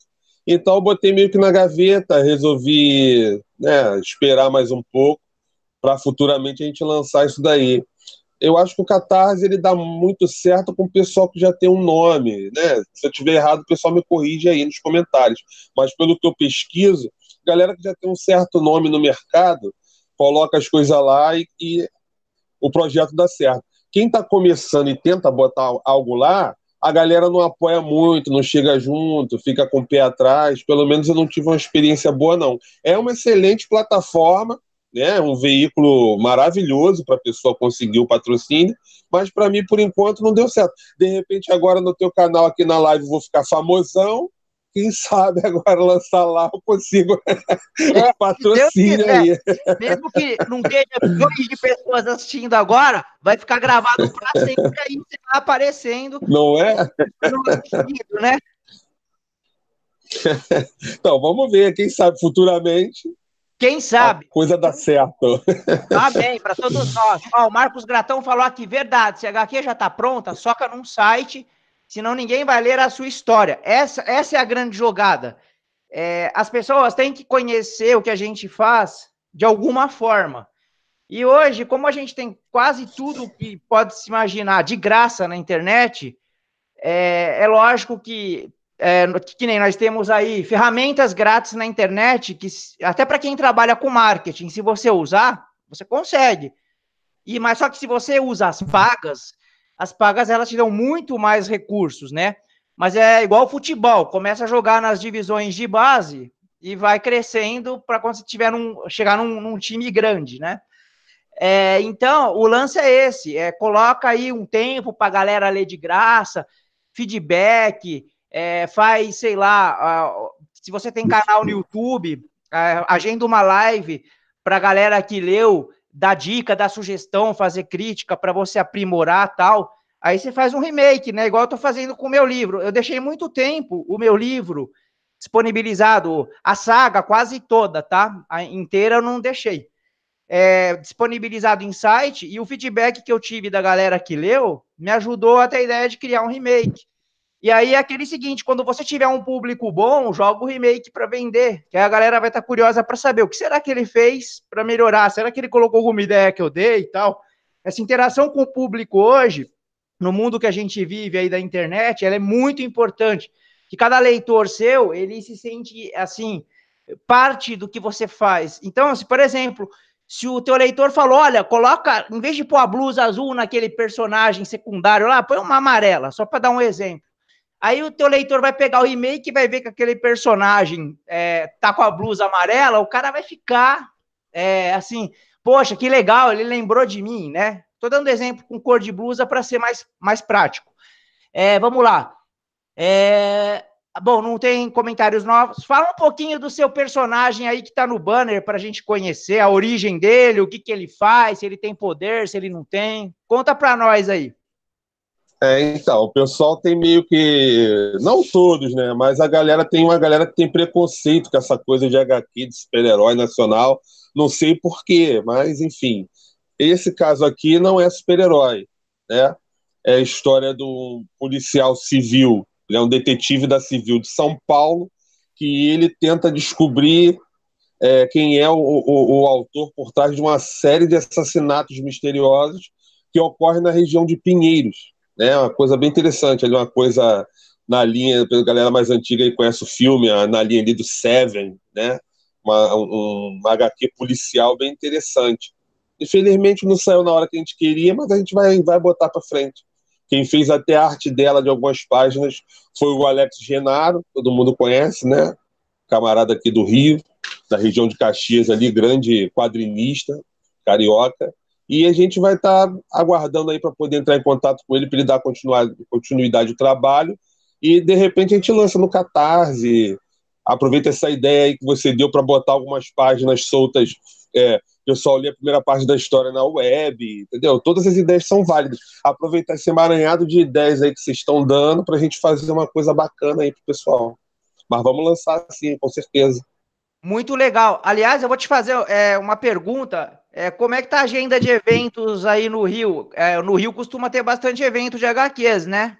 Então eu botei meio que na gaveta, resolvi né, esperar mais um pouco para futuramente a gente lançar isso daí. Eu acho que o Catarse ele dá muito certo com o pessoal que já tem um nome, né? Se eu tiver errado, o pessoal me corrige aí nos comentários. Mas pelo que eu pesquiso, galera que já tem um certo nome no mercado coloca as coisas lá e, e o projeto dá certo. Quem está começando e tenta botar algo lá, a galera não apoia muito, não chega junto, fica com o pé atrás. Pelo menos eu não tive uma experiência boa, não. É uma excelente plataforma, né? um veículo maravilhoso para a pessoa conseguir o patrocínio, mas para mim, por enquanto, não deu certo. De repente, agora no teu canal aqui na live, vou ficar famosão quem sabe agora lançar lá eu consigo é, patrocínio aí. Mesmo que não tenha milhões de pessoas assistindo agora, vai ficar gravado para sempre aí você vai aparecendo. Não é? né? Então, vamos ver, quem sabe futuramente. Quem sabe? coisa dá certo. Tá bem, para todos nós. Ó, o Marcos Gratão falou aqui, verdade, se a HQ já está pronta, soca num site senão ninguém vai ler a sua história. Essa, essa é a grande jogada. É, as pessoas têm que conhecer o que a gente faz de alguma forma. E hoje, como a gente tem quase tudo que pode se imaginar de graça na internet, é, é lógico que, é, que nem nós temos aí ferramentas grátis na internet, que até para quem trabalha com marketing, se você usar, você consegue. E mas só que se você usa as pagas, as pagas elas te dão muito mais recursos, né? Mas é igual futebol, começa a jogar nas divisões de base e vai crescendo para quando você tiver num, chegar num, num time grande, né? É, então, o lance é esse: é, coloca aí um tempo para a galera ler de graça, feedback, é, faz, sei lá, se você tem canal no YouTube, agenda uma live para a galera que leu, dar dica, dar sugestão, fazer crítica para você aprimorar tal. Aí você faz um remake, né? Igual eu tô fazendo com o meu livro. Eu deixei muito tempo o meu livro disponibilizado, a saga quase toda, tá? A inteira eu não deixei. É, disponibilizado em site e o feedback que eu tive da galera que leu me ajudou até a ideia de criar um remake. E aí é aquele seguinte, quando você tiver um público bom, joga o remake para vender, que a galera vai estar tá curiosa para saber o que será que ele fez para melhorar, será que ele colocou alguma ideia que eu dei e tal. Essa interação com o público hoje, no mundo que a gente vive aí da internet, ela é muito importante. Que cada leitor seu, ele se sente assim, parte do que você faz. Então, se por exemplo, se o teu leitor falou, olha, coloca, em vez de pôr a blusa azul naquele personagem secundário lá, põe uma amarela, só para dar um exemplo. Aí o teu leitor vai pegar o remake e vai ver que aquele personagem é, tá com a blusa amarela, o cara vai ficar é, assim, poxa, que legal, ele lembrou de mim, né? Tô dando exemplo com cor de blusa para ser mais, mais prático. É, vamos lá. É, bom, não tem comentários novos. Fala um pouquinho do seu personagem aí que tá no banner para a gente conhecer a origem dele, o que, que ele faz, se ele tem poder, se ele não tem. Conta para nós aí. É, então, o pessoal tem meio que. Não todos, né? Mas a galera tem uma galera que tem preconceito com essa coisa de HQ, de super-herói nacional. Não sei porquê, mas enfim. Esse caso aqui não é super-herói, né? É a história do policial civil, ele é um detetive da Civil de São Paulo, que ele tenta descobrir é, quem é o, o, o autor por trás de uma série de assassinatos misteriosos que ocorre na região de Pinheiros, né? Uma coisa bem interessante, ali uma coisa na linha, a galera mais antiga aí conhece o filme, na linha ali do Seven, né? Uma, um, uma HQ policial bem interessante. Infelizmente não saiu na hora que a gente queria, mas a gente vai, vai botar para frente. Quem fez até a arte dela de algumas páginas foi o Alex Genaro, todo mundo conhece, né? Camarada aqui do Rio, da região de Caxias ali, grande quadrinista, carioca. E a gente vai estar tá aguardando aí para poder entrar em contato com ele, para ele dar continuidade ao trabalho. E de repente a gente lança no Catarse. Aproveita essa ideia aí que você deu para botar algumas páginas soltas é, pessoal ler a primeira parte da história na web, entendeu? Todas as ideias são válidas. Aproveitar esse emaranhado de ideias aí que vocês estão dando para a gente fazer uma coisa bacana aí pro pessoal. Mas vamos lançar sim, com certeza. Muito legal. Aliás, eu vou te fazer é, uma pergunta. É, como é que tá a agenda de eventos aí no Rio? É, no Rio costuma ter bastante evento de HQs, né?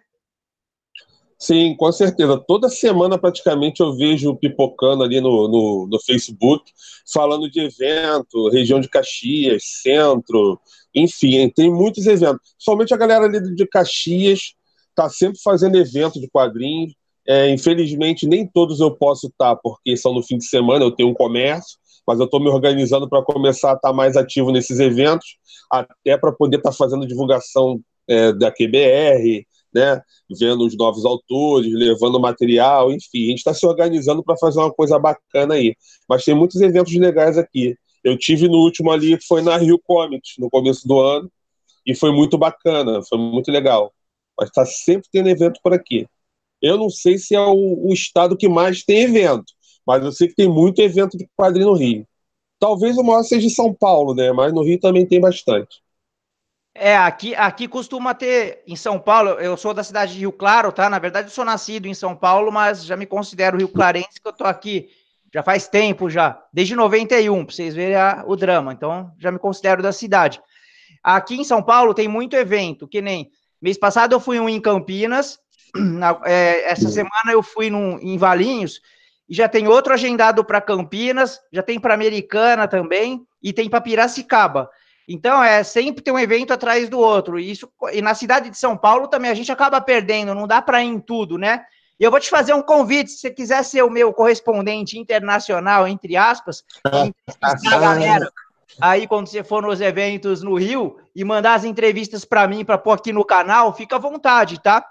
Sim, com certeza. Toda semana, praticamente, eu vejo pipocando ali no, no, no, Facebook, falando de evento, região de Caxias, centro, enfim, tem muitos eventos. Somente a galera ali de Caxias está sempre fazendo evento de quadrinhos. É, infelizmente, nem todos eu posso estar, porque são no fim de semana, eu tenho um comércio, mas eu estou me organizando para começar a estar mais ativo nesses eventos, até para poder estar fazendo divulgação é, da QBR, né? Vendo os novos autores, levando material, enfim, a gente está se organizando para fazer uma coisa bacana aí. Mas tem muitos eventos legais aqui. Eu tive no último ali, que foi na Rio Comics, no começo do ano, e foi muito bacana, foi muito legal. Mas está sempre tendo evento por aqui. Eu não sei se é o, o, estado que mais tem evento, mas eu sei que tem muito evento de quadrinho no Rio. Talvez o maior seja em São Paulo, né? Mas no Rio também tem bastante. É, aqui, aqui costuma ter, em São Paulo, eu sou da cidade de Rio Claro, tá? Na verdade, eu sou nascido em São Paulo, mas já me considero Rio Clarense, que eu tô aqui já faz tempo já, desde 91, para vocês verem a, o drama, então já me considero da cidade. Aqui em São Paulo tem muito evento, que nem mês passado eu fui um em Campinas, na, é, essa semana eu fui num, em Valinhos, e já tem outro agendado para Campinas, já tem para Americana também, e tem para Piracicaba. Então, é sempre tem um evento atrás do outro. E, isso, e na cidade de São Paulo também a gente acaba perdendo, não dá para ir em tudo, né? E eu vou te fazer um convite, se você quiser ser o meu correspondente internacional, entre aspas, a galera aí quando você for nos eventos no Rio e mandar as entrevistas para mim para pôr aqui no canal, fica à vontade, tá?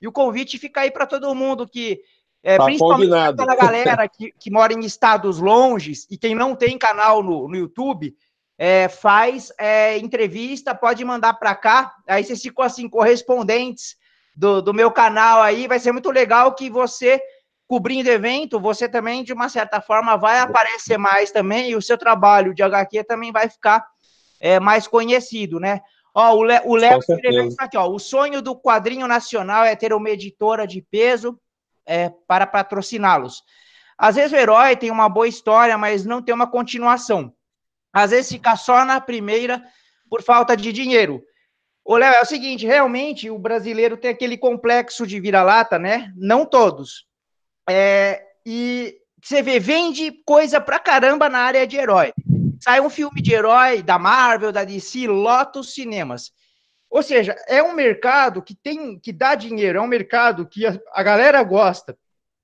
E o convite fica aí para todo mundo que é, tá principalmente para a galera que, que mora em estados longes e quem não tem canal no, no YouTube, é, faz é, entrevista, pode mandar para cá. Aí vocês ficam assim, correspondentes do, do meu canal aí. Vai ser muito legal que você, cobrindo evento, você também, de uma certa forma, vai aparecer mais também, e o seu trabalho de HQ também vai ficar é, mais conhecido, né? Ó, o Léo escreveu isso aqui, ó. O sonho do quadrinho nacional é ter uma editora de peso é, para patrociná-los. Às vezes o herói tem uma boa história, mas não tem uma continuação. Às vezes fica só na primeira por falta de dinheiro. Ô, Léo, é o seguinte, realmente o brasileiro tem aquele complexo de vira-lata, né? Não todos. É, e você vê, vende coisa pra caramba na área de herói. Sai um filme de herói da Marvel, da DC, lota os cinemas. Ou seja, é um mercado que tem que dá dinheiro, é um mercado que a, a galera gosta.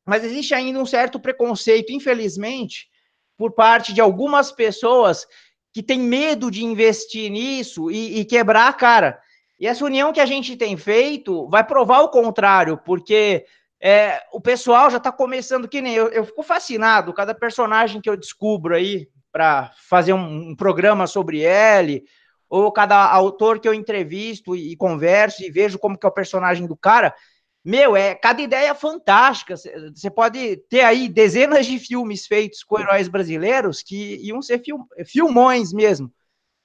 Mas existe ainda um certo preconceito, infelizmente, por parte de algumas pessoas que têm medo de investir nisso e, e quebrar a cara. E essa união que a gente tem feito vai provar o contrário, porque é, o pessoal já está começando que nem eu, eu fico fascinado, cada personagem que eu descubro aí para fazer um, um, programa sobre ele, ou cada autor que eu entrevisto e, e, converso e vejo como que é o personagem do cara, meu, é cada ideia fantástica. Você pode ter aí dezenas de filmes feitos com heróis brasileiros que iam ser film, filmões mesmo.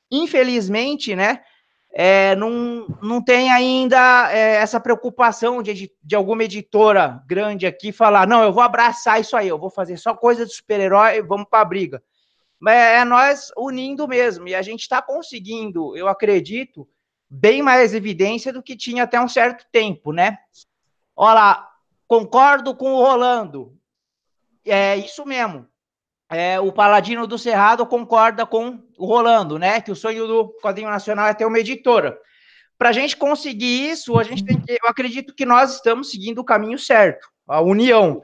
Infelizmente, né? É, não, não tem ainda é, essa preocupação de, de alguma editora grande aqui falar: não, eu vou abraçar isso aí, eu vou fazer só coisa de super-herói, vamos para a briga. Mas é nós unindo mesmo, e a gente está conseguindo, eu acredito, bem mais evidência do que tinha até um certo tempo, né? Olha lá, concordo com o Rolando. É isso mesmo. É, o Paladino do Cerrado concorda com o Rolando, né? Que o sonho do quadrinho nacional é ter uma editora. Para a gente conseguir isso, a gente que. Eu acredito que nós estamos seguindo o caminho certo, a união.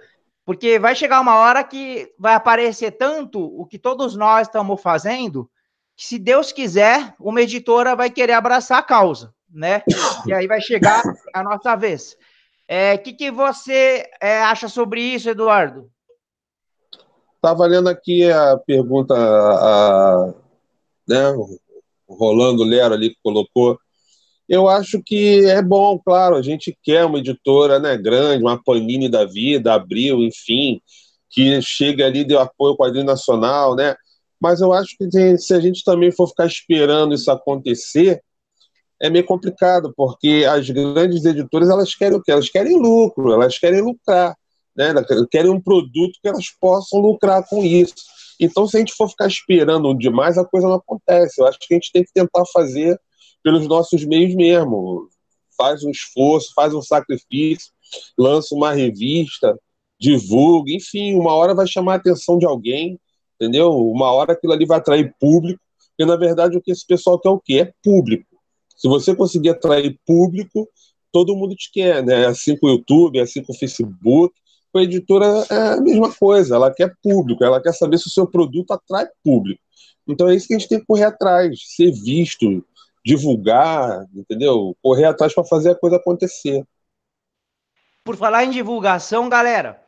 Porque vai chegar uma hora que vai aparecer tanto o que todos nós estamos fazendo que, se Deus quiser, uma editora vai querer abraçar a causa, né? E aí vai chegar a nossa vez. O é, que, que você é, acha sobre isso, Eduardo? Estava tá lendo aqui a pergunta, a, né, o Rolando Lero ali que colocou. Eu acho que é bom, claro, a gente quer uma editora né, grande, uma Panini da vida, Abril, enfim, que chegue ali de apoio ao quadrinho nacional, né? Mas eu acho que se a gente também for ficar esperando isso acontecer, é meio complicado, porque as grandes editoras elas querem o quê? Elas querem lucro, elas querem lucrar, né? Querem um produto que elas possam lucrar com isso. Então, se a gente for ficar esperando demais, a coisa não acontece. Eu acho que a gente tem que tentar fazer pelos nossos meios mesmo. Faz um esforço, faz um sacrifício, lança uma revista, divulga, enfim, uma hora vai chamar a atenção de alguém, entendeu? Uma hora aquilo ali vai atrair público, porque na verdade o que esse pessoal quer é o quê? É público. Se você conseguir atrair público, todo mundo te quer, né? Assim com o YouTube, assim com o Facebook. Com a editora é a mesma coisa, ela quer público, ela quer saber se o seu produto atrai público. Então é isso que a gente tem que correr atrás, ser visto, divulgar, entendeu? Correr atrás para fazer a coisa acontecer. Por falar em divulgação, galera,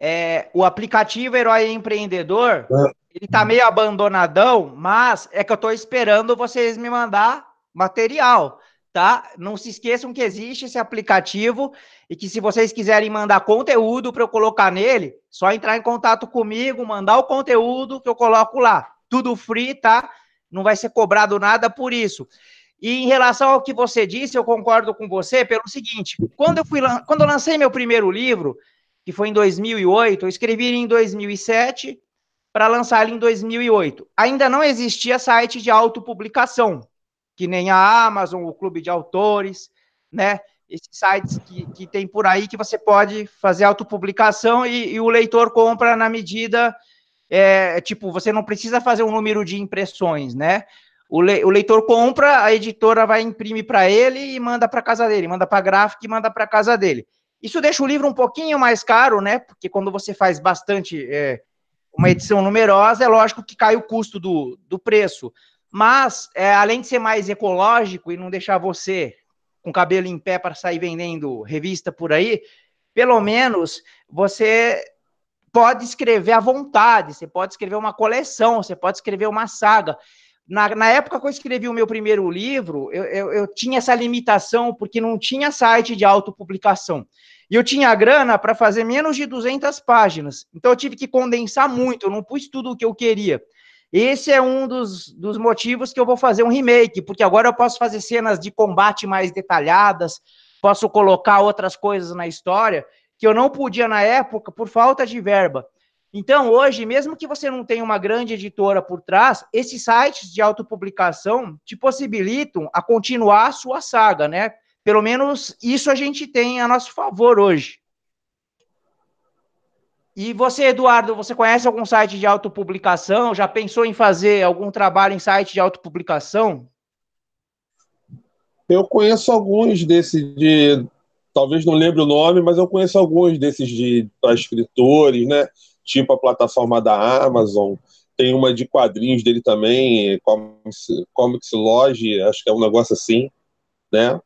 é, o aplicativo Herói Empreendedor, é. ele tá meio abandonadão, mas é que eu tô esperando vocês me mandar material, tá? Não se esqueçam que existe esse aplicativo e que se vocês quiserem mandar conteúdo para eu colocar nele, só entrar em contato comigo, mandar o conteúdo que eu coloco lá. Tudo free, tá? Não vai ser cobrado nada por isso. E em relação ao que você disse, eu concordo com você pelo seguinte: quando eu fui quando eu lancei meu primeiro livro, que foi em 2008, eu escrevi ele em 2007 para lançar ele em 2008. Ainda não existia site de autopublicação, que nem a Amazon, o Clube de Autores, né? Esses sites que, que tem por aí que você pode fazer autopublicação e, e o leitor compra na medida. É, tipo, você não precisa fazer um número de impressões, né? O, le, o leitor compra, a editora vai imprimir para ele e manda para casa dele, manda para gráfica e manda para casa dele. Isso deixa o livro um pouquinho mais caro, né? Porque quando você faz bastante é, uma edição numerosa, é lógico que cai o custo do, do preço. Mas, é, além de ser mais ecológico e não deixar você com cabelo em pé para sair vendendo revista por aí, pelo menos você pode escrever à vontade, você pode escrever uma coleção, você pode escrever uma saga. Na, na época que eu escrevi o meu primeiro livro, eu, eu, eu tinha essa limitação porque não tinha site de autopublicação. E eu tinha grana para fazer menos de 200 páginas. Então eu tive que condensar muito, eu não pus tudo o que eu queria. Esse é um dos, dos motivos que eu vou fazer um remake, porque agora eu posso fazer cenas de combate mais detalhadas, posso colocar outras coisas na história que eu não podia na época por falta de verba. Então, hoje, mesmo que você não tenha uma grande editora por trás, esses sites de autopublicação te possibilitam a continuar a sua saga, né? Pelo menos isso a gente tem a nosso favor hoje. E você, Eduardo, você conhece algum site de autopublicação? Já pensou em fazer algum trabalho em site de autopublicação? Eu conheço alguns desses de. Talvez não lembre o nome, mas eu conheço alguns desses de escritores, né? Tipo a plataforma da Amazon. Tem uma de quadrinhos dele também, Comics, Comics Lodge, acho que é um negócio assim, né?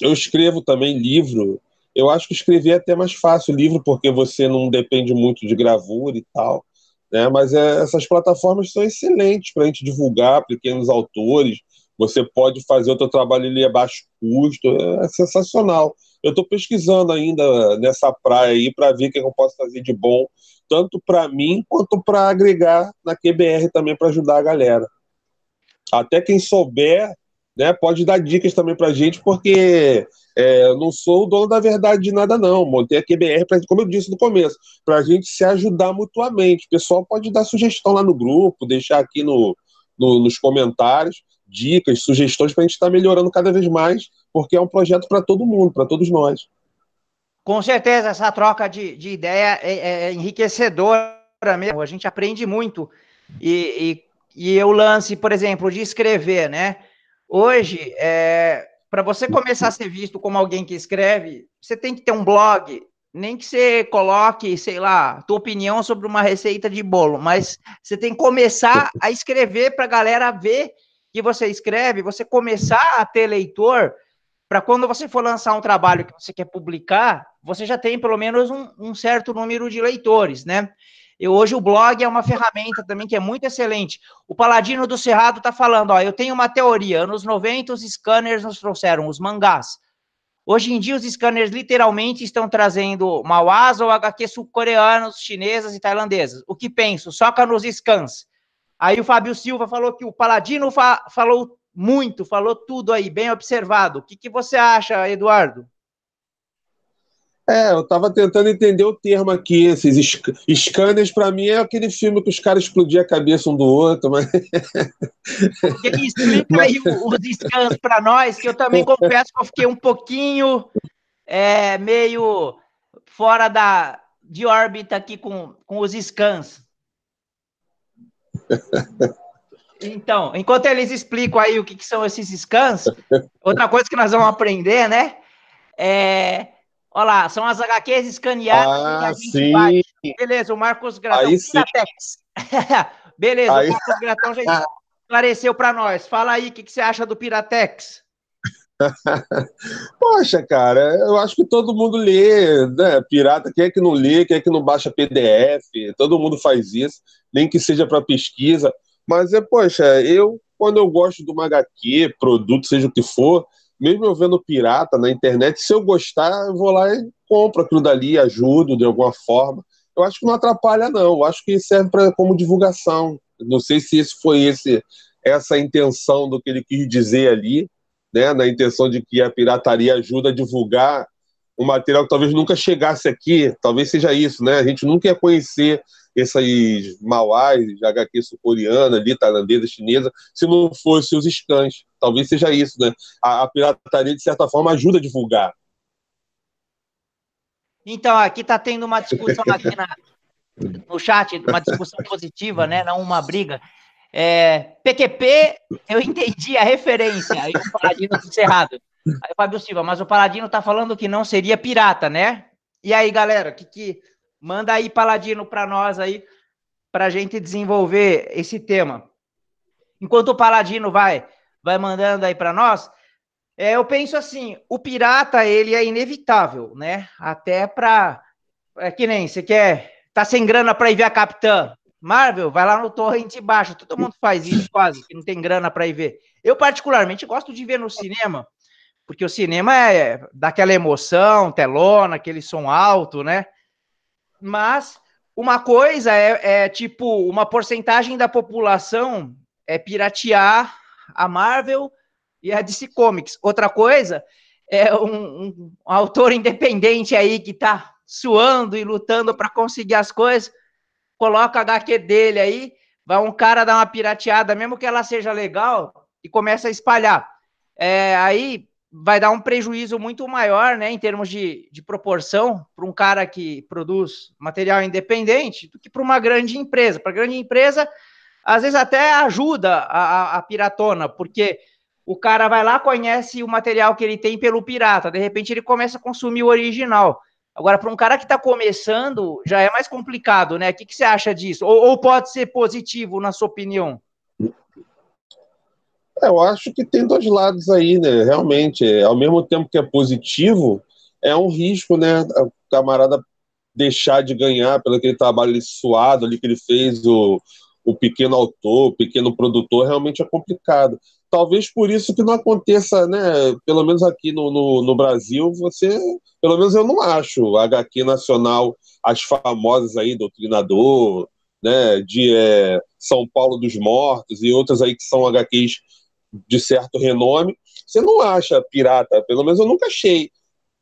Eu escrevo também livro. Eu acho que escrever é até mais fácil livro, porque você não depende muito de gravura e tal. Né? Mas é, essas plataformas são excelentes para a gente divulgar pequenos autores. Você pode fazer o seu trabalho ali a baixo custo. É, sensacional. Eu estou pesquisando ainda nessa praia aí para ver o que eu posso fazer de bom, tanto para mim quanto para agregar na QBR também para ajudar a galera. Até quem souber né, pode dar dicas também para gente, porque é, eu não sou o dono da verdade de nada, não. Montei a QBR, pra, como eu disse no começo, para a gente se ajudar mutuamente. O pessoal pode dar sugestão lá no grupo, deixar aqui no, no nos comentários dicas, sugestões para a gente estar tá melhorando cada vez mais, porque é um projeto para todo mundo, para todos nós. Com certeza, essa troca de, de ideia é, é enriquecedora mesmo. A gente aprende muito. E, e, e o lance, por exemplo, de escrever, né? Hoje, é, para você começar a ser visto como alguém que escreve, você tem que ter um blog, nem que você coloque, sei lá, tua opinião sobre uma receita de bolo, mas você tem que começar a escrever para a galera ver que você escreve, você começar a ter leitor, para quando você for lançar um trabalho que você quer publicar, você já tem pelo menos um, um certo número de leitores, né? E hoje o blog é uma ferramenta também que é muito excelente. O Paladino do Cerrado está falando, ó, eu tenho uma teoria, anos 90 os scanners nos trouxeram os mangás. Hoje em dia os scanners literalmente estão trazendo mauás ou HQ sul-coreanos, chinesas e tailandesas. O que penso? Soca nos scans. Aí o Fábio Silva falou que o Paladino fa falou muito, falou tudo aí, bem observado. O que, que você acha, Eduardo? É, eu estava tentando entender o termo aqui. Esses sc scanners, para mim, é aquele filme que os caras explodiam a cabeça um do outro. Mas... Explica mas... aí os scans para nós, que eu também confesso que eu fiquei um pouquinho é, meio fora da, de órbita aqui com, com os scans. Então, enquanto eles explicam aí o que, que são esses scans, outra coisa que nós vamos aprender, né? É, olha lá, são as HQs escaneadas ah, que a gente sim. Vai. Beleza, o Marcos Gratão, aí Piratex. Beleza, aí... o Marcos Gratão já esclareceu para nós. Fala aí, o que, que você acha do Piratex? Poxa, cara, eu acho que todo mundo lê, né? Pirata, quem é que não lê, quem é que não baixa PDF, todo mundo faz isso, nem que seja para pesquisa. Mas é, poxa, eu, quando eu gosto de uma HQ, produto, seja o que for, mesmo eu vendo pirata na internet, se eu gostar, eu vou lá e compro aquilo dali, ajudo de alguma forma. Eu acho que não atrapalha, não. Eu acho que serve pra, como divulgação. Não sei se esse foi esse, essa intenção do que ele quis dizer ali, né, na intenção de que a pirataria ajuda a divulgar um material que talvez nunca chegasse aqui, talvez seja isso, né? A gente nunca ia conhecer essas mauás, HQ sul-coreana ali, tailandesa, chinesa, se não fosse os scans. Talvez seja isso, né? A, a pirataria, de certa forma, ajuda a divulgar. Então, aqui está tendo uma discussão aqui na, no chat, uma discussão positiva, né? Não uma briga. É, PQP, eu entendi a referência, aí o Paladino disse errado. Aí o Fábio Silva, mas o Paladino tá falando que não seria pirata, né? E aí, galera, que, que manda aí Paladino para nós aí, para a gente desenvolver esse tema. Enquanto o Paladino vai, vai mandando aí para nós, é, eu penso assim, o pirata ele é inevitável, né? Até para é que nem você quer, tá sem grana para ir ver a Capitã, Marvel, vai lá no torrente baixo. Todo mundo faz isso quase, que não tem grana para ir ver. Eu, particularmente, gosto de ver no cinema, porque o cinema é daquela emoção, telona, aquele som alto, né? Mas uma coisa é, é tipo uma porcentagem da população é piratear a Marvel e a DC Comics. Outra coisa é um, um autor independente aí que tá suando e lutando para conseguir as coisas coloca a HQ dele aí, vai um cara dar uma pirateada, mesmo que ela seja legal, e começa a espalhar. É, aí vai dar um prejuízo muito maior, né, em termos de, de proporção, para um cara que produz material independente, do que para uma grande empresa. Para grande empresa, às vezes até ajuda a, a, a piratona, porque o cara vai lá, conhece o material que ele tem pelo pirata, de repente ele começa a consumir o original. Agora, para um cara que está começando, já é mais complicado, né? O que, que você acha disso? Ou, ou, pode ser positivo, na sua opinião? É, eu acho que tem dois lados aí, né? Realmente, é, ao mesmo tempo que é positivo, é um risco, né? O camarada deixar de ganhar pelo aquele trabalho suado ali que ele fez, o, o pequeno autor, o pequeno produtor, realmente é complicado talvez por isso que não aconteça, né? Pelo menos aqui no, no, no, Brasil, você, pelo menos eu não acho, HQ nacional, as famosas aí, Doutrinador, né? De é, São Paulo dos Mortos e outras aí que são HQs de certo renome, você não acha pirata, pelo menos eu nunca achei.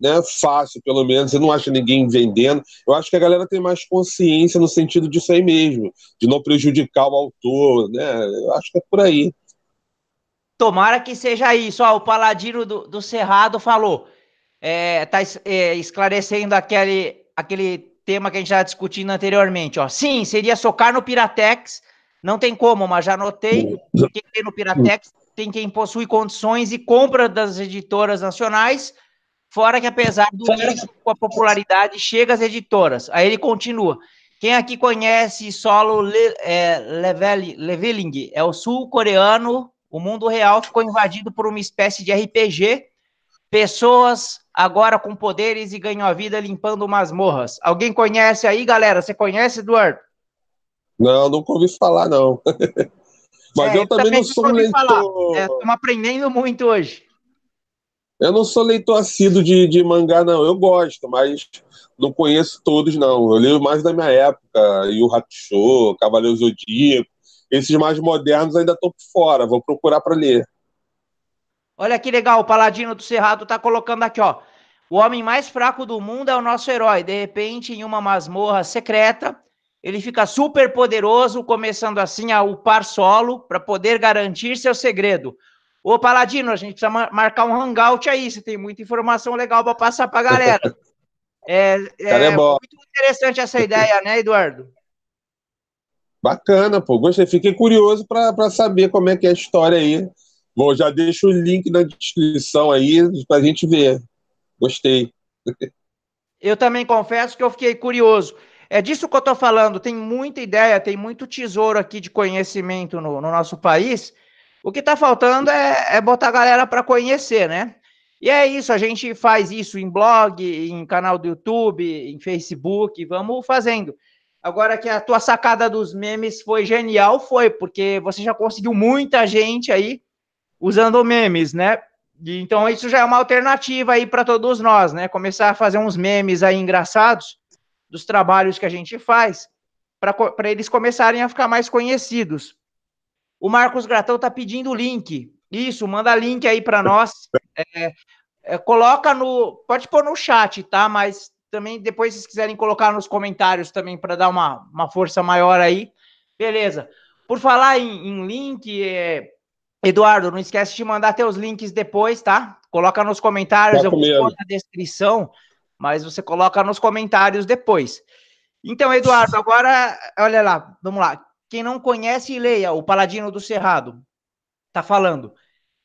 Né, fácil, pelo menos, você não acha ninguém vendendo. Eu acho que a galera tem mais consciência no sentido disso aí mesmo, de não prejudicar o autor, né? Eu acho que é por aí. Tomara que seja isso. Ó, o Paladino do, do Cerrado falou. É, tá é, esclarecendo aquele, aquele tema que a gente já discutindo anteriormente. Ó. Sim, seria socar no Piratex. Não tem como, mas já anotei. Quem tem no Piratex tem quem possui condições e compra das editoras nacionais, Fora que apesar do com a popularidade, chega às editoras. Aí ele continua. Quem aqui conhece Solo Le, é, Leveling? É o sul-coreano. O mundo real ficou invadido por uma espécie de RPG. Pessoas agora com poderes e ganham a vida limpando masmorras. Alguém conhece aí, galera? Você conhece, Eduardo? Não, nunca ouvi falar, não. Mas é, eu também, também não sou um leitor. Estamos é, aprendendo muito hoje. Eu não sou leitor assíduo de, de mangá, não. Eu gosto, mas não conheço todos, não. Eu leio mais da minha época. Yu Hakusho, Cavaleiro Zodíaco. Esses mais modernos ainda estou por fora. Vou procurar para ler. Olha que legal, o Paladino do Cerrado tá colocando aqui, ó. O homem mais fraco do mundo é o nosso herói. De repente, em uma masmorra secreta, ele fica super poderoso, começando assim a upar solo para poder garantir seu segredo. Ô, Paladino, a gente precisa marcar um hangout aí. Você tem muita informação legal para passar para a galera. É, é, é muito interessante essa ideia, né, Eduardo? Bacana, pô. Gostei. Fiquei curioso para saber como é que é a história aí. Bom, já deixo o link na descrição aí para a gente ver. Gostei. Eu também confesso que eu fiquei curioso. É disso que eu estou falando. Tem muita ideia, tem muito tesouro aqui de conhecimento no, no nosso país. O que está faltando é, é, botar a galera para conhecer, né? E é isso, a gente faz isso em blog, em canal do YouTube, em Facebook, vamos fazendo. Agora que a tua sacada dos memes foi genial, foi, porque você já conseguiu muita gente aí usando memes, né? Então isso já é uma alternativa aí para todos nós, né? Começar a fazer uns memes aí engraçados dos trabalhos que a gente faz, para eles começarem a ficar mais conhecidos. O Marcos Gratão tá pedindo o link. Isso, manda link aí para nós. É, é, coloca no. Pode pôr no chat, tá? Mas também depois, se quiserem colocar nos comentários também para dar uma, uma força maior aí. Beleza. Por falar em, em link, é, Eduardo, não esquece de mandar teus links depois, tá? Coloca nos comentários, tá eu vou pôr na descrição, mas você coloca nos comentários depois. Então, Eduardo, agora, olha lá, vamos lá. Quem não conhece, leia o Paladino do Cerrado. Tá falando.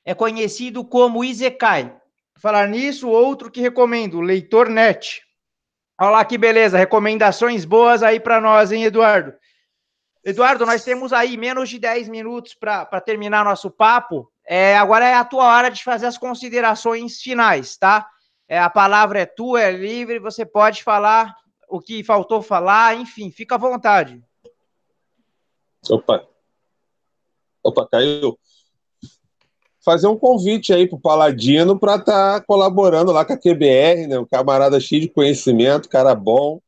É conhecido como Izekai. Falar nisso, outro que recomendo, Leitor Net. Olha lá que beleza, recomendações boas aí para nós, hein, Eduardo? Eduardo, nós temos aí menos de 10 minutos para terminar nosso papo. É, agora é a tua hora de fazer as considerações finais, tá? É, a palavra é tua, é livre, você pode falar o que faltou falar, enfim, fica à vontade. Opa. Opa, caiu. Fazer um convite aí para o Paladino para estar tá colaborando lá com a QBR, né? Um camarada cheio de conhecimento, cara bom.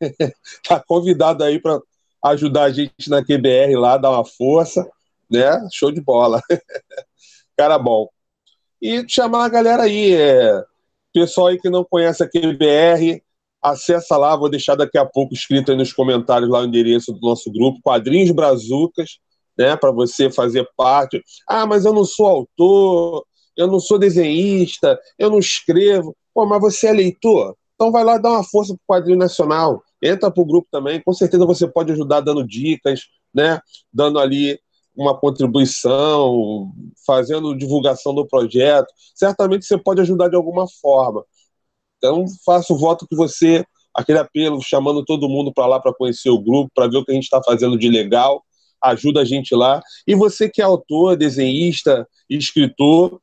tá convidado aí para ajudar a gente na QBR lá, dar uma força, né? Show de bola. Cara bom. E chamar a galera aí, é, pessoal aí que não conhece a QBR, acessa lá, vou deixar daqui a pouco escrito aí nos comentários lá o endereço do nosso grupo, Quadrinhos Brazucas, né, para você fazer parte. Ah, mas eu não sou autor, eu não sou desenhista, eu não escrevo. Pô, mas você é leitor? Então vai lá dar uma força pro quadrinho nacional entra para o grupo também. Com certeza você pode ajudar dando dicas, né? Dando ali uma contribuição, fazendo divulgação do projeto. Certamente você pode ajudar de alguma forma. Então, faço o voto que você, aquele apelo, chamando todo mundo para lá para conhecer o grupo, para ver o que a gente está fazendo de legal. Ajuda a gente lá. E você que é autor, desenhista, escritor,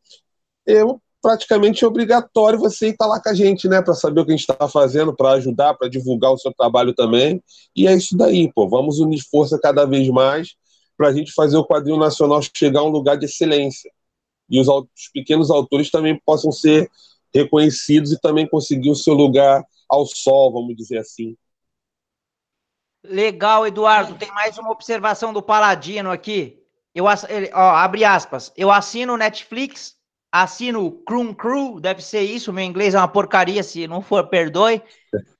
eu praticamente obrigatório você estar lá com a gente, né, para saber o que a gente está fazendo, para ajudar, para divulgar o seu trabalho também. E é isso daí, pô. Vamos unir força cada vez mais para a gente fazer o quadrinho nacional chegar a um lugar de excelência. E os, os pequenos autores também possam ser reconhecidos e também conseguir o seu lugar ao sol, vamos dizer assim. Legal, Eduardo. Tem mais uma observação do Paladino aqui. Eu, ó, abre aspas. Eu assino Netflix assino Crum Crew, deve ser isso, meu inglês é uma porcaria, se não for, perdoe.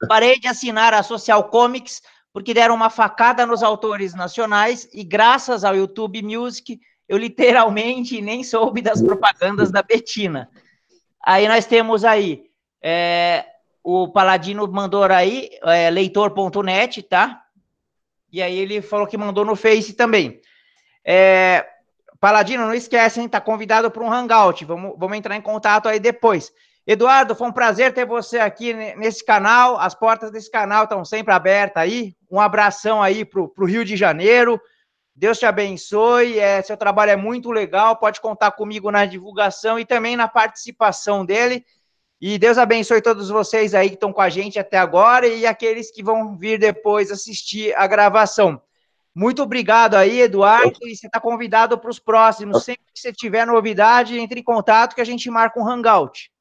Parei de assinar a Social Comics porque deram uma facada nos autores nacionais e graças ao YouTube Music eu literalmente nem soube das propagandas da Betina. Aí nós temos aí, é, o Paladino mandou aí, é, leitor.net, tá? E aí ele falou que mandou no Face também. É, Paladino, não esquece, hein? Tá convidado para um hangout. Vamos, vamos entrar em contato aí depois. Eduardo, foi um prazer ter você aqui nesse canal. As portas desse canal estão sempre abertas aí. Um abração aí para o Rio de Janeiro. Deus te abençoe. É, seu trabalho é muito legal. Pode contar comigo na divulgação e também na participação dele. E Deus abençoe todos vocês aí que estão com a gente até agora e aqueles que vão vir depois assistir a gravação. Muito obrigado aí, Eduardo. E você está convidado para os próximos. Sempre que você tiver novidade, entre em contato que a gente marca um hangout.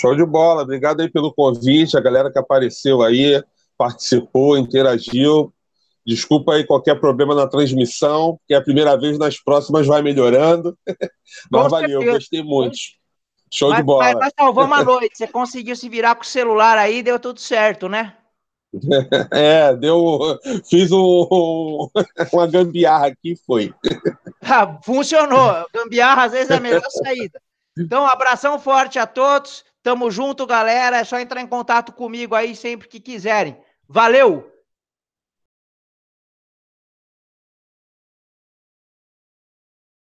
Show de bola, obrigado aí pelo convite, a galera que apareceu aí, participou, interagiu. Desculpa aí qualquer problema na transmissão, que é a primeira vez, nas próximas vai melhorando. Mas valeu, certeza. gostei muito. Show mas, de bola. Mas, mas salvamos a noite. Você conseguiu se virar com o celular aí, deu tudo certo, né? É, deu. Fiz um, uma gambiarra aqui, foi. Ah, funcionou. Gambiarra às vezes é a melhor saída. Então, um abração forte a todos. Tamo junto, galera. É só entrar em contato comigo aí sempre que quiserem. Valeu!